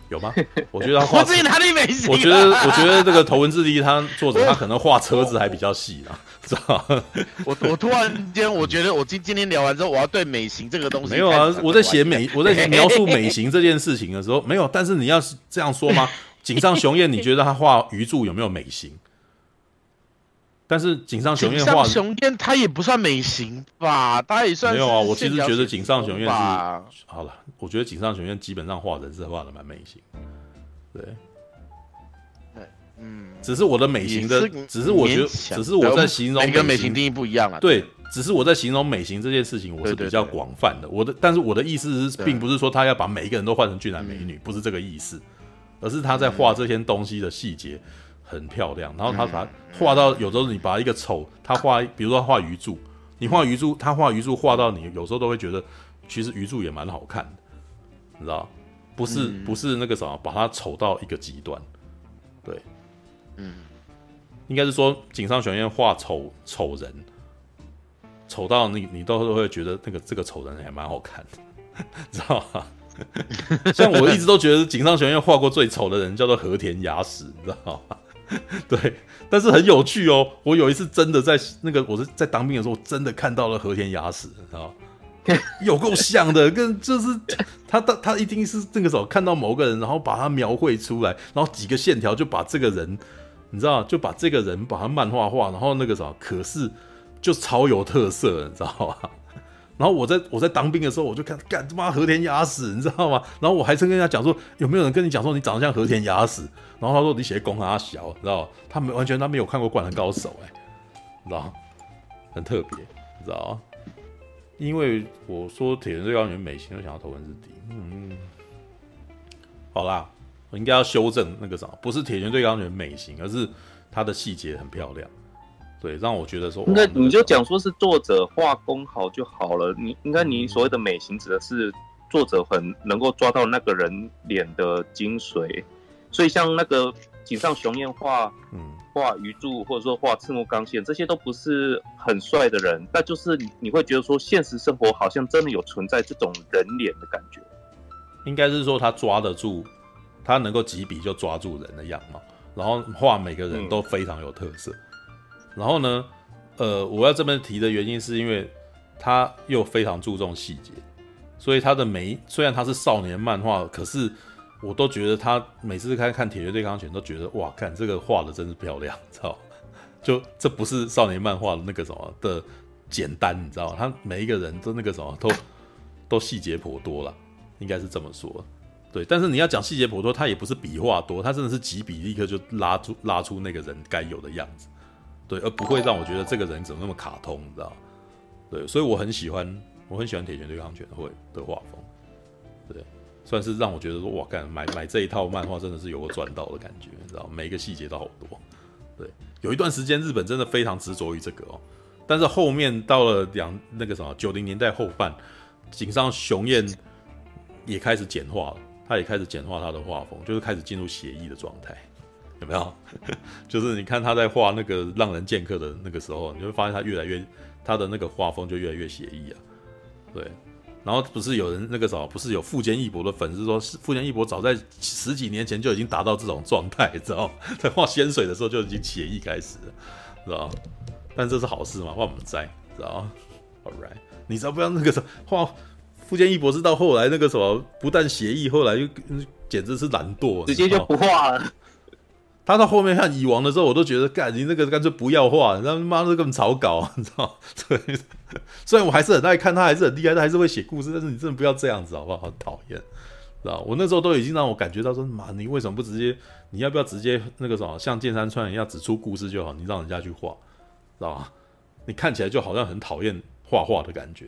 有吗？我觉得他画 自己哪里美型？我觉得，我觉得这个头文字 D 他作者他可能画车子还比较细啊，知道吗？我我突然间我觉得我今今天聊完之后，我要对美型这个东西没有啊。我在写美，我在描述美型这件事情的时候，没有。但是你要是这样说吗？井上雄彦，你觉得他画鱼柱有没有美型？但是井上雄彦画，雄彦他也不算美型吧，他也算没有啊。我其实觉得井上雄彦是好了，我觉得井上雄彦基本上画人是画的蛮美型，对，嗯，只是我的美型的，只是我觉得，只是我在形容每个美型定义不一样啊。对，只是我在形容美型这件事情，我是比较广泛的。我的，但是我的意思是，并不是说他要把每一个人都换成俊男美女，不是这个意思，而是他在画这些东西的细节。很漂亮，然后他把画到有时候你把一个丑，他画，比如说画鱼柱，你画鱼柱，他画鱼柱画到你有时候都会觉得，其实鱼柱也蛮好看的，你知道？不是不是那个什么，把它丑到一个极端，对，嗯，应该是说井上雄彦画丑丑人，丑到你你都会觉得那个这个丑人还蛮好看的，知道吗？像我一直都觉得井上雄彦画过最丑的人叫做和田雅史，你知道吗？对，但是很有趣哦。我有一次真的在那个，我是在当兵的时候，我真的看到了和田雅史，知道吗？有够像的，跟就是他他他一定是那个时候看到某个人，然后把他描绘出来，然后几个线条就把这个人，你知道，就把这个人把他漫画化，然后那个什么，可是就超有特色，你知道吗？然后我在我在当兵的时候，我就看干他妈和田雅史，你知道吗？然后我还曾跟人家讲说，有没有人跟你讲说你长得像和田雅史？然后他说你写公阿小，知道他没完全他没有看过《灌篮高手》哎，知道很特别，你知道因为我说铁人最高远美型，我想要头文字 D。嗯，好啦，我应该要修正那个啥，不是铁人最高远美型，而是它的细节很漂亮。对，让我觉得说，那你就讲说是作者画工好就好了。你应该你所谓的美型指的是作者很能够抓到那个人脸的精髓。所以像那个井上雄彦画，嗯，画鱼柱或者说画赤木刚宪，这些都不是很帅的人，但就是你你会觉得说现实生活好像真的有存在这种人脸的感觉。应该是说他抓得住，他能够几笔就抓住人的样貌，然后画每个人都非常有特色。嗯然后呢，呃，我要这么提的原因是因为他又非常注重细节，所以他的每虽然他是少年漫画，可是我都觉得他每次看看《铁血对钢拳》都觉得哇，看这个画的真是漂亮，知道？就这不是少年漫画的那个什么的简单，你知道吗？他每一个人都那个什么都都细节颇多了，应该是这么说。对，但是你要讲细节颇多，他也不是笔画多，他真的是几笔立刻就拉出拉出那个人该有的样子。对，而不会让我觉得这个人怎么那么卡通，你知道？对，所以我很喜欢，我很喜欢铁拳对抗拳会的画风，对，算是让我觉得说，哇，干买买这一套漫画真的是有个赚到的感觉，你知道？每一个细节都好多，对，有一段时间日本真的非常执着于这个哦，但是后面到了两那个什么九零年代后半，井上雄彦也开始简化了，他也开始简化他的画风，就是开始进入写意的状态。有没有？就是你看他在画那个浪人剑客的那个时候，你会发现他越来越他的那个画风就越来越写意啊。对，然后不是有人那个什么，不是有富坚义博的粉丝说，富坚义博早在十几年前就已经达到这种状态，知道 在画仙水的时候就已经写意开始了，知道但这是好事嘛？画我们在，知道 Alright，你知道不要那个什么画富坚义博是到后来那个什么，不但写意，后来又简直是懒惰，直接就不画了。他到后面看蚁王的时候，我都觉得，干你那个干脆不要画，他妈的根本草稿，你知道？对，虽然我还是很爱看，他还是很厉害，他还是会写故事，但是你真的不要这样子，好不好？好讨厌，知道？我那时候都已经让我感觉到说，妈，你为什么不直接？你要不要直接那个什么，像剑山川一样只出故事就好？你让人家去画，知道吗？你看起来就好像很讨厌画画的感觉，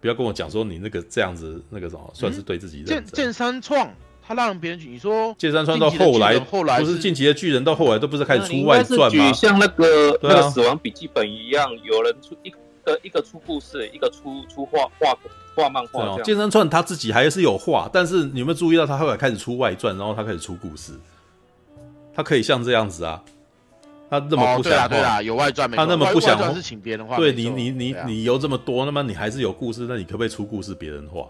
不要跟我讲说你那个这样子那个什么，算是对自己认真。剑剑山创。他让别人去，你说剑山川到后来，后来不是进击的巨人到后来都不是开始出外传吗？像那个、啊、那个死亡笔记本一样，有人出一个一个出故事，一个出出画画画漫画。剑山川他自己还是有画，但是你有没有注意到他后来开始出外传，然后他开始出故事？他可以像这样子啊，他那么不想画、哦，对啊，有外传没？他那么不想画，是请别人画。对你你你你油这么多，那么你还是有故事，那你可不可以出故事别人画？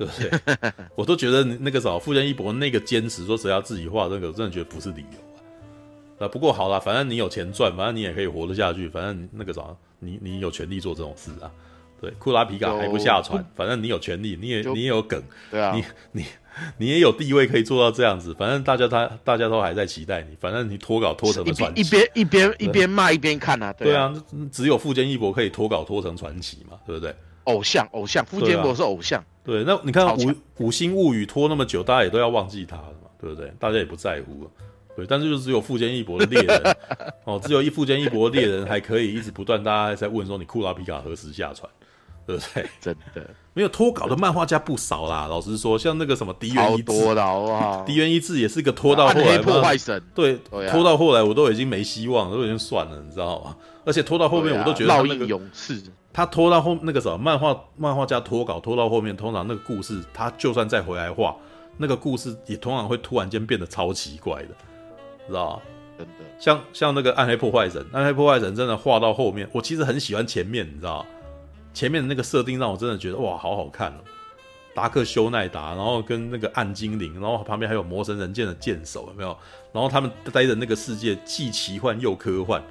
对不对？我都觉得那个啥，富坚义博那个坚持说只要自己画这个，我真的觉得不是理由啊。不过好了，反正你有钱赚，反正你也可以活得下去，反正那个啥，你你有权利做这种事啊，对，库拉皮卡还不下船，反正你有权利，你也你也有梗，对啊，你你你也有地位可以做到这样子，反正大家他大家都还在期待你，反正你脱稿脱成了传奇，一边一边一边骂一边看啊，对啊，只有富坚义博可以脱稿脱成传奇嘛，对不对？偶像偶像，富坚博是偶像，对，那你看五五星物语拖那么久，大家也都要忘记他了嘛，对不对？大家也不在乎了。对，但是就只有富坚义博的猎人。哦，只有一富坚义博的猎人还可以一直不断，大家在问说你库拉皮卡何时下船，对不对？真的。没有脱稿的漫画家不少啦，老实说，像那个什么梶原一志，梶原 一志也是个拖到后来破坏神，对，拖到后来我都已经没希望了，都已经算了，你知道吗？而且拖到后面我都觉得那个勇士，他拖到后那个什么漫画漫画家拖稿拖到后面，通常那个故事他就算再回来画，那个故事也通常会突然间变得超奇怪的。知道真的，像像那个暗黑破坏神，暗黑破坏神真的画到后面，我其实很喜欢前面，你知道前面的那个设定让我真的觉得哇，好好看哦。达克修奈达，然后跟那个暗精灵，然后旁边还有魔神人剑的剑手，有没有？然后他们待的那个世界既奇幻又科幻，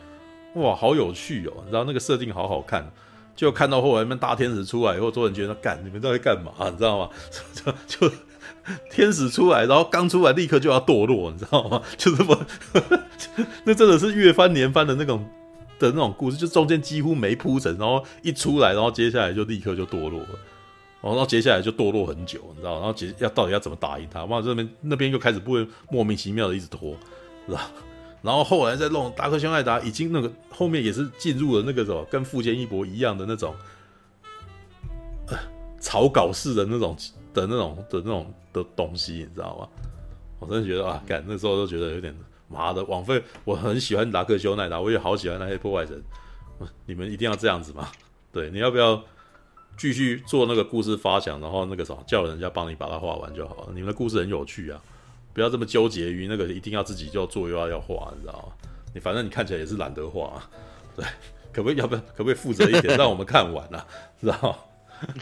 哇，好有趣哦！你知道那个设定好好看，就看到后来那大天使出来以后，所有人觉得干，你们在干嘛？你知道吗？就。天使出来，然后刚出来立刻就要堕落，你知道吗？就这么，那真的是月番年番的那种的那种故事，就中间几乎没铺陈，然后一出来，然后接下来就立刻就堕落了，然后接下来就堕落很久，你知道？然后接要到底要怎么打赢他？哇，这边那边又开始不会莫名其妙的一直拖，是吧？然后后来再弄达克修奈达，已经那个后面也是进入了那个什么跟富坚义博一样的那种，呃，草稿式的那种。的那种的那种的东西，你知道吗？我真的觉得啊，干那时候都觉得有点妈的枉费。我很喜欢达克修奈达，我也好喜欢那些破坏神。你们一定要这样子吗？对，你要不要继续做那个故事发想，然后那个什么叫人家帮你把它画完就好了？你们的故事很有趣啊，不要这么纠结于那个一定要自己就要做又要要画，你知道吗？你反正你看起来也是懒得画啊，对，可不可以要不要可不可以负责一点，让我们看完啊，知道吗？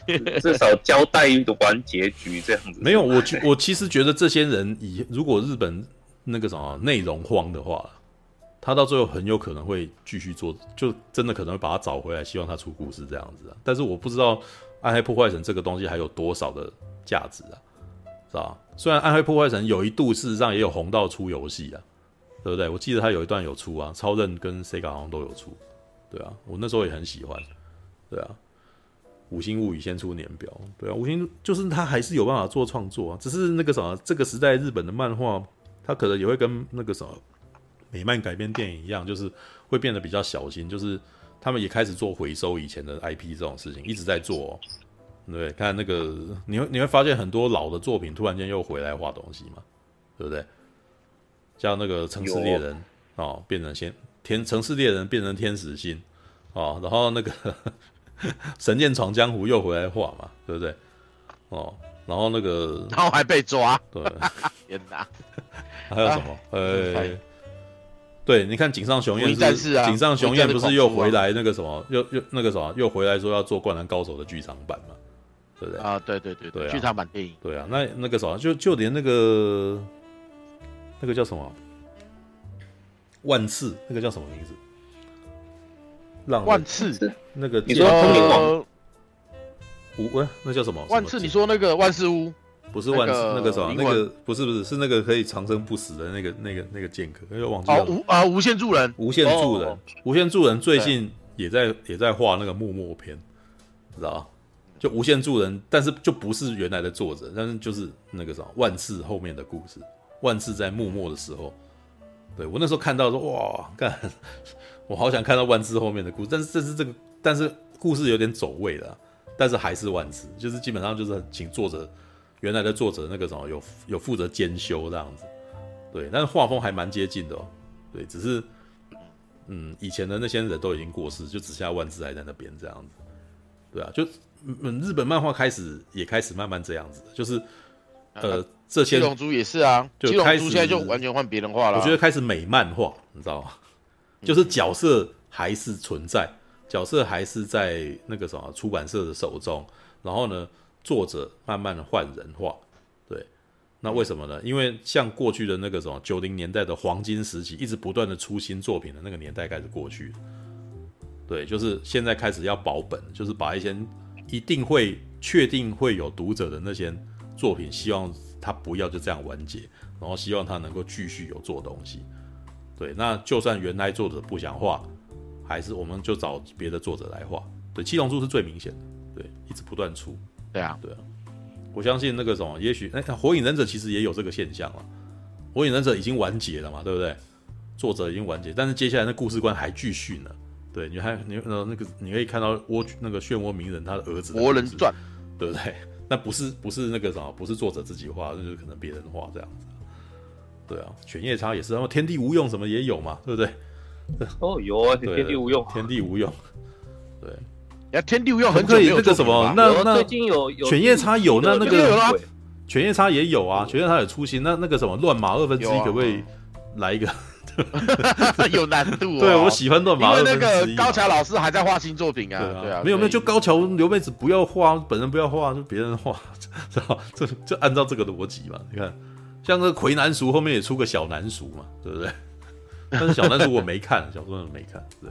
至少交代完结局这样子。没有，我我其实觉得这些人以如果日本那个什么内容荒的话，他到最后很有可能会继续做，就真的可能会把他找回来，希望他出故事这样子啊。但是我不知道《暗黑破坏神》这个东西还有多少的价值啊，是吧？虽然《暗黑破坏神》有一度事实上也有红到出游戏啊，对不对？我记得他有一段有出啊，超任跟 Sega 好像都有出，对啊，我那时候也很喜欢，对啊。五星物语先出年表，对啊，五星就是他还是有办法做创作啊，只是那个什么，这个时代日本的漫画，他可能也会跟那个什么美漫改编电影一样，就是会变得比较小心，就是他们也开始做回收以前的 IP 这种事情，一直在做哦。对，看那个你会你会发现很多老的作品突然间又回来画东西嘛，对不对？像那个城市猎人哦，变成先天城市猎人变成天使心哦，然后那个。神剑闯江湖又回来画嘛，对不对？哦，然后那个，然后还被抓，对，天哪！还有什么？呃，对，你看井上雄彦是井上雄彦不是又回来那个什么，又又那个什么，又回来说要做《灌篮高手》的剧场版嘛，对不对？啊，对对对对，剧场版电影，对啊，那那个什么，就就连那个那个叫什么万次，那个叫什么名字？万次那个，你说通灵王无？哎，那叫什么？万次？你说那个万事屋？不是万次，那个什么？那个不是不是，是那个可以长生不死的那个那个那个剑客，那个忘记了。无啊，无限助人，无限助人，无限助人最近也在也在画那个幕末篇，知道吧？就无限助人，但是就不是原来的作者，但是就是那个什么万次后面的故事。万次在幕末的时候，对我那时候看到说哇，干。我好想看到万次后面的故事，但是这是这个，但是故事有点走位了，但是还是万次，就是基本上就是请作者原来的作者那个什么有有负责兼修这样子，对，但是画风还蛮接近的哦，对，只是嗯以前的那些人都已经过世，就只剩下万次还在那边这样子，对啊，就嗯日本漫画开始也开始慢慢这样子，就是呃这些七龙珠也是啊，就七龙珠现在就完全换别人画了，我觉得开始美漫画，你知道吗？就是角色还是存在，角色还是在那个什么出版社的手中，然后呢，作者慢慢的换人画，对，那为什么呢？因为像过去的那个什么九零年代的黄金时期，一直不断的出新作品的那个年代开始过去，对，就是现在开始要保本，就是把一些一定会确定会有读者的那些作品，希望他不要就这样完结，然后希望他能够继续有做东西。对，那就算原来作者不想画，还是我们就找别的作者来画。对，七龙珠是最明显的，对，一直不断出。对啊，对啊，我相信那个什么，也许那火影忍者其实也有这个现象了。火影忍者已经完结了嘛，对不对？作者已经完结，但是接下来那故事观还继续呢。对，你还你呃那个你可以看到涡那个漩涡鸣人他的儿子的《博人传》，对不对？那不是不是那个什么，不是作者自己画，那就是可能别人画这样子。对啊，犬夜叉也是，然后天地无用什么也有嘛，对不对？哦，有啊，天地无用，天地无用。对，呀，天地无用很可以那个什么，那那最近有有犬夜叉有，那那个犬夜叉也有啊，犬夜叉有出新，那那个什么乱马二分之一可不可以来一个？有难度，对我喜欢乱马，因为那个高桥老师还在画新作品啊，对啊，没有没有，就高桥留妹子不要画，本人不要画，就别人画，知道？这就按照这个逻辑嘛，你看，像那个魁南叔后面也出个小南叔嘛，对不对？但是小南叔我没看，小说没看，对，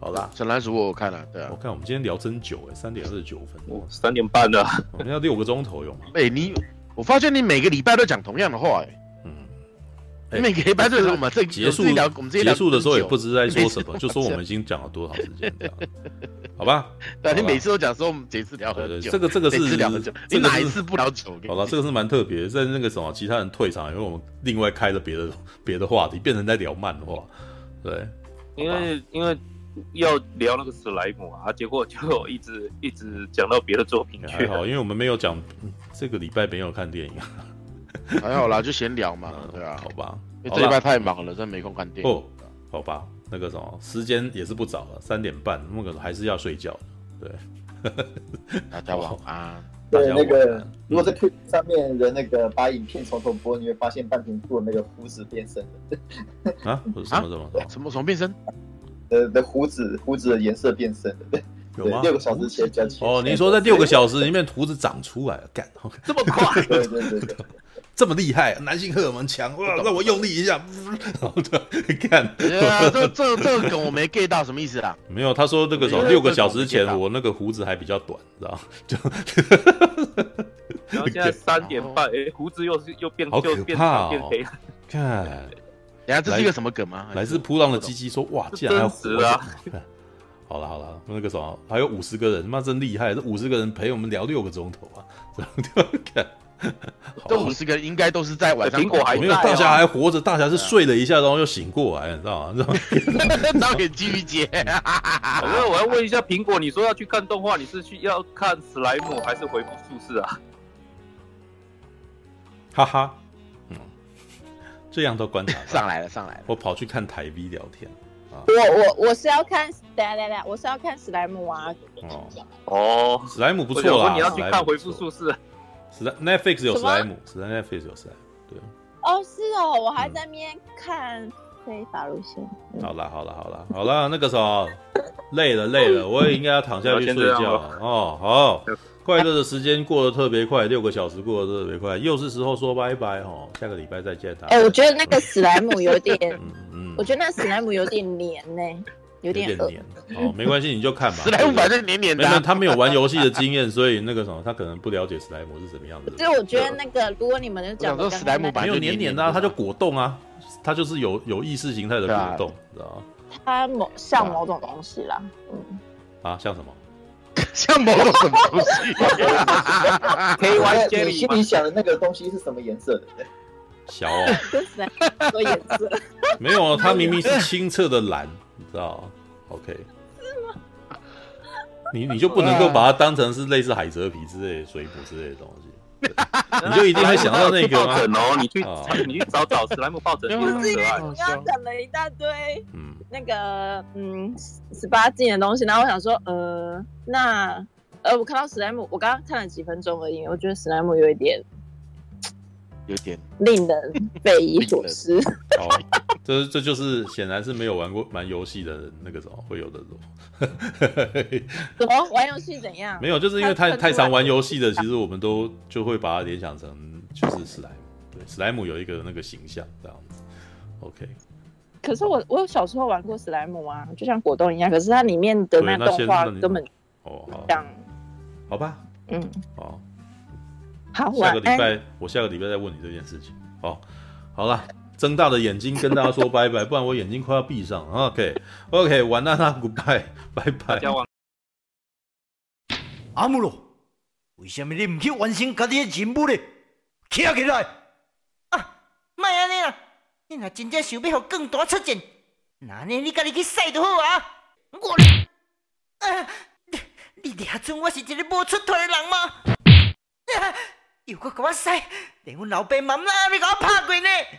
好啦，小南塾我看了，对啊，我看我们今天聊真久哎，三点二十九分，三点半了，我们要六个钟头有吗？哎，你，我发现你每个礼拜都讲同样的话哎。你每个礼拜最后嘛，这结束我们结束的时候也不知道在说什么，就说我们已经讲了多长时间这样，好吧？对，你每次都讲说我们这次聊很久，这个这个是聊很久，你哪一次不聊久？好了，这个是蛮特别，在那个什么，其他人退场，因为我们另外开了别的别的话题，变成在聊漫画，对，因为因为要聊那个史莱姆啊，结果就一直一直讲到别的作品去。好，因为我们没有讲这个礼拜没有看电影。还好啦，就闲聊嘛，对啊，好吧，因为这礼拜太忙了，真没空看电影。哦，好吧，那个什么，时间也是不早了，三点半，那个还是要睡觉。对，大家晚安。对，那个如果在 Q 上面的那个把影片从头播，你会发现半瓶醋的那个胡子变深了。啊？什么什么什么什么什么变深？呃，的胡子胡子的颜色变深了。有吗？六个小时前加起哦，你说在六个小时里面胡子长出来了，干，这么快？对对对对。这么厉害，男性荷尔蒙强哇！让我用力一下，然后你看，这这这个梗我没 get 到，什么意思啊？没有，他说那个时候六个小时前我那个胡子还比较短，知道就，然后现在三点半，哎，胡子又是又变，好可怕哦！看，等下这是一个什么梗吗？来自扑浪的鸡鸡说：“哇，竟然还要活啊！”好了好了，那个什么，还有五十个人，妈真厉害！这五十个人陪我们聊六个钟头啊，这样 看。这五十个应该都是在晚上，苹果还没有，大侠还活着，大侠是睡了一下，然后又醒过来，你知道吗？然后给继续接。因 为我要问一下苹果，你说要去看动画，你是去要看史莱姆还是回复术士啊？哈哈，嗯，这样都观察上来了，上来了。我跑去看台 V 聊天啊。我我我是要看，等下等下，我是要看史莱姆啊。哦哦，史莱姆不错啦。你要去看回复术士。史莱 Netflix 有史莱姆，史莱 Netflix 有史莱姆，对。哦，是哦，我还在那边看非法路线。好啦，好啦，好啦，好啦，那个时候累了，累了，我也应该要躺下去睡觉了。哦，好，快乐的时间过得特别快，六个小时过得特别快，又是时候说拜拜哦，下个礼拜再见。哎，我觉得那个史莱姆有点，嗯嗯，我觉得那史莱姆有点黏呢。有点黏，哦，没关系，你就看吧。史莱姆反正黏黏的。没有，他没有玩游戏的经验，所以那个什么，他可能不了解史莱姆是什么样子。就我觉得那个，如果你们能讲说史莱姆没有黏黏的，它就果冻啊，它就是有有意识形态的果冻，知道吗？它某像某种东西啦，嗯。啊，像什么？像某种什么东西？K Y J，你心里想的那个东西是什么颜色的？小哦，多颜色？没有，它明明是清澈的蓝。知道，OK，是吗？你你就不能够把它当成是类似海蜇皮之类的水母之类的东西，你就一定会想到那个吗？哦，你去你去找找史莱姆抱枕，不是因为你刚刚讲了一大堆，嗯，那个嗯十八禁的东西，然后我想说，呃，那呃我看到史莱姆，我刚刚看了几分钟而已，我觉得史莱姆有一点。有点令人匪夷 所思。哦，这这就是显然是没有玩过玩游戏的那个什么会有的什么？怎么玩游戏怎样？没有，就是因为太太常玩游戏的，其实我们都就会把它联想成就是史莱姆。对，史莱姆有一个那个形象这样子。OK，可是我我有小时候玩过史莱姆啊，就像果冻一样，可是它里面的那动画根本哦，像，好吧，嗯，好，好，下个礼拜我下个礼拜再问你这件事情。好，好了，睁大的眼睛跟大家说拜拜，不然我眼睛快要闭上。OK，OK，晚安啦，Goodbye，拜拜。阿姆罗，为什么你唔去完成家己的任务呢？起来起来！啊，莫安尼啦，你若真正想要让更大出战，那呢你家己去赛就好啊。我，啊，你你俩准我是一个无出头的人吗？啊，又搁给我赛，连阮老爸妈妈你给我拍过呢。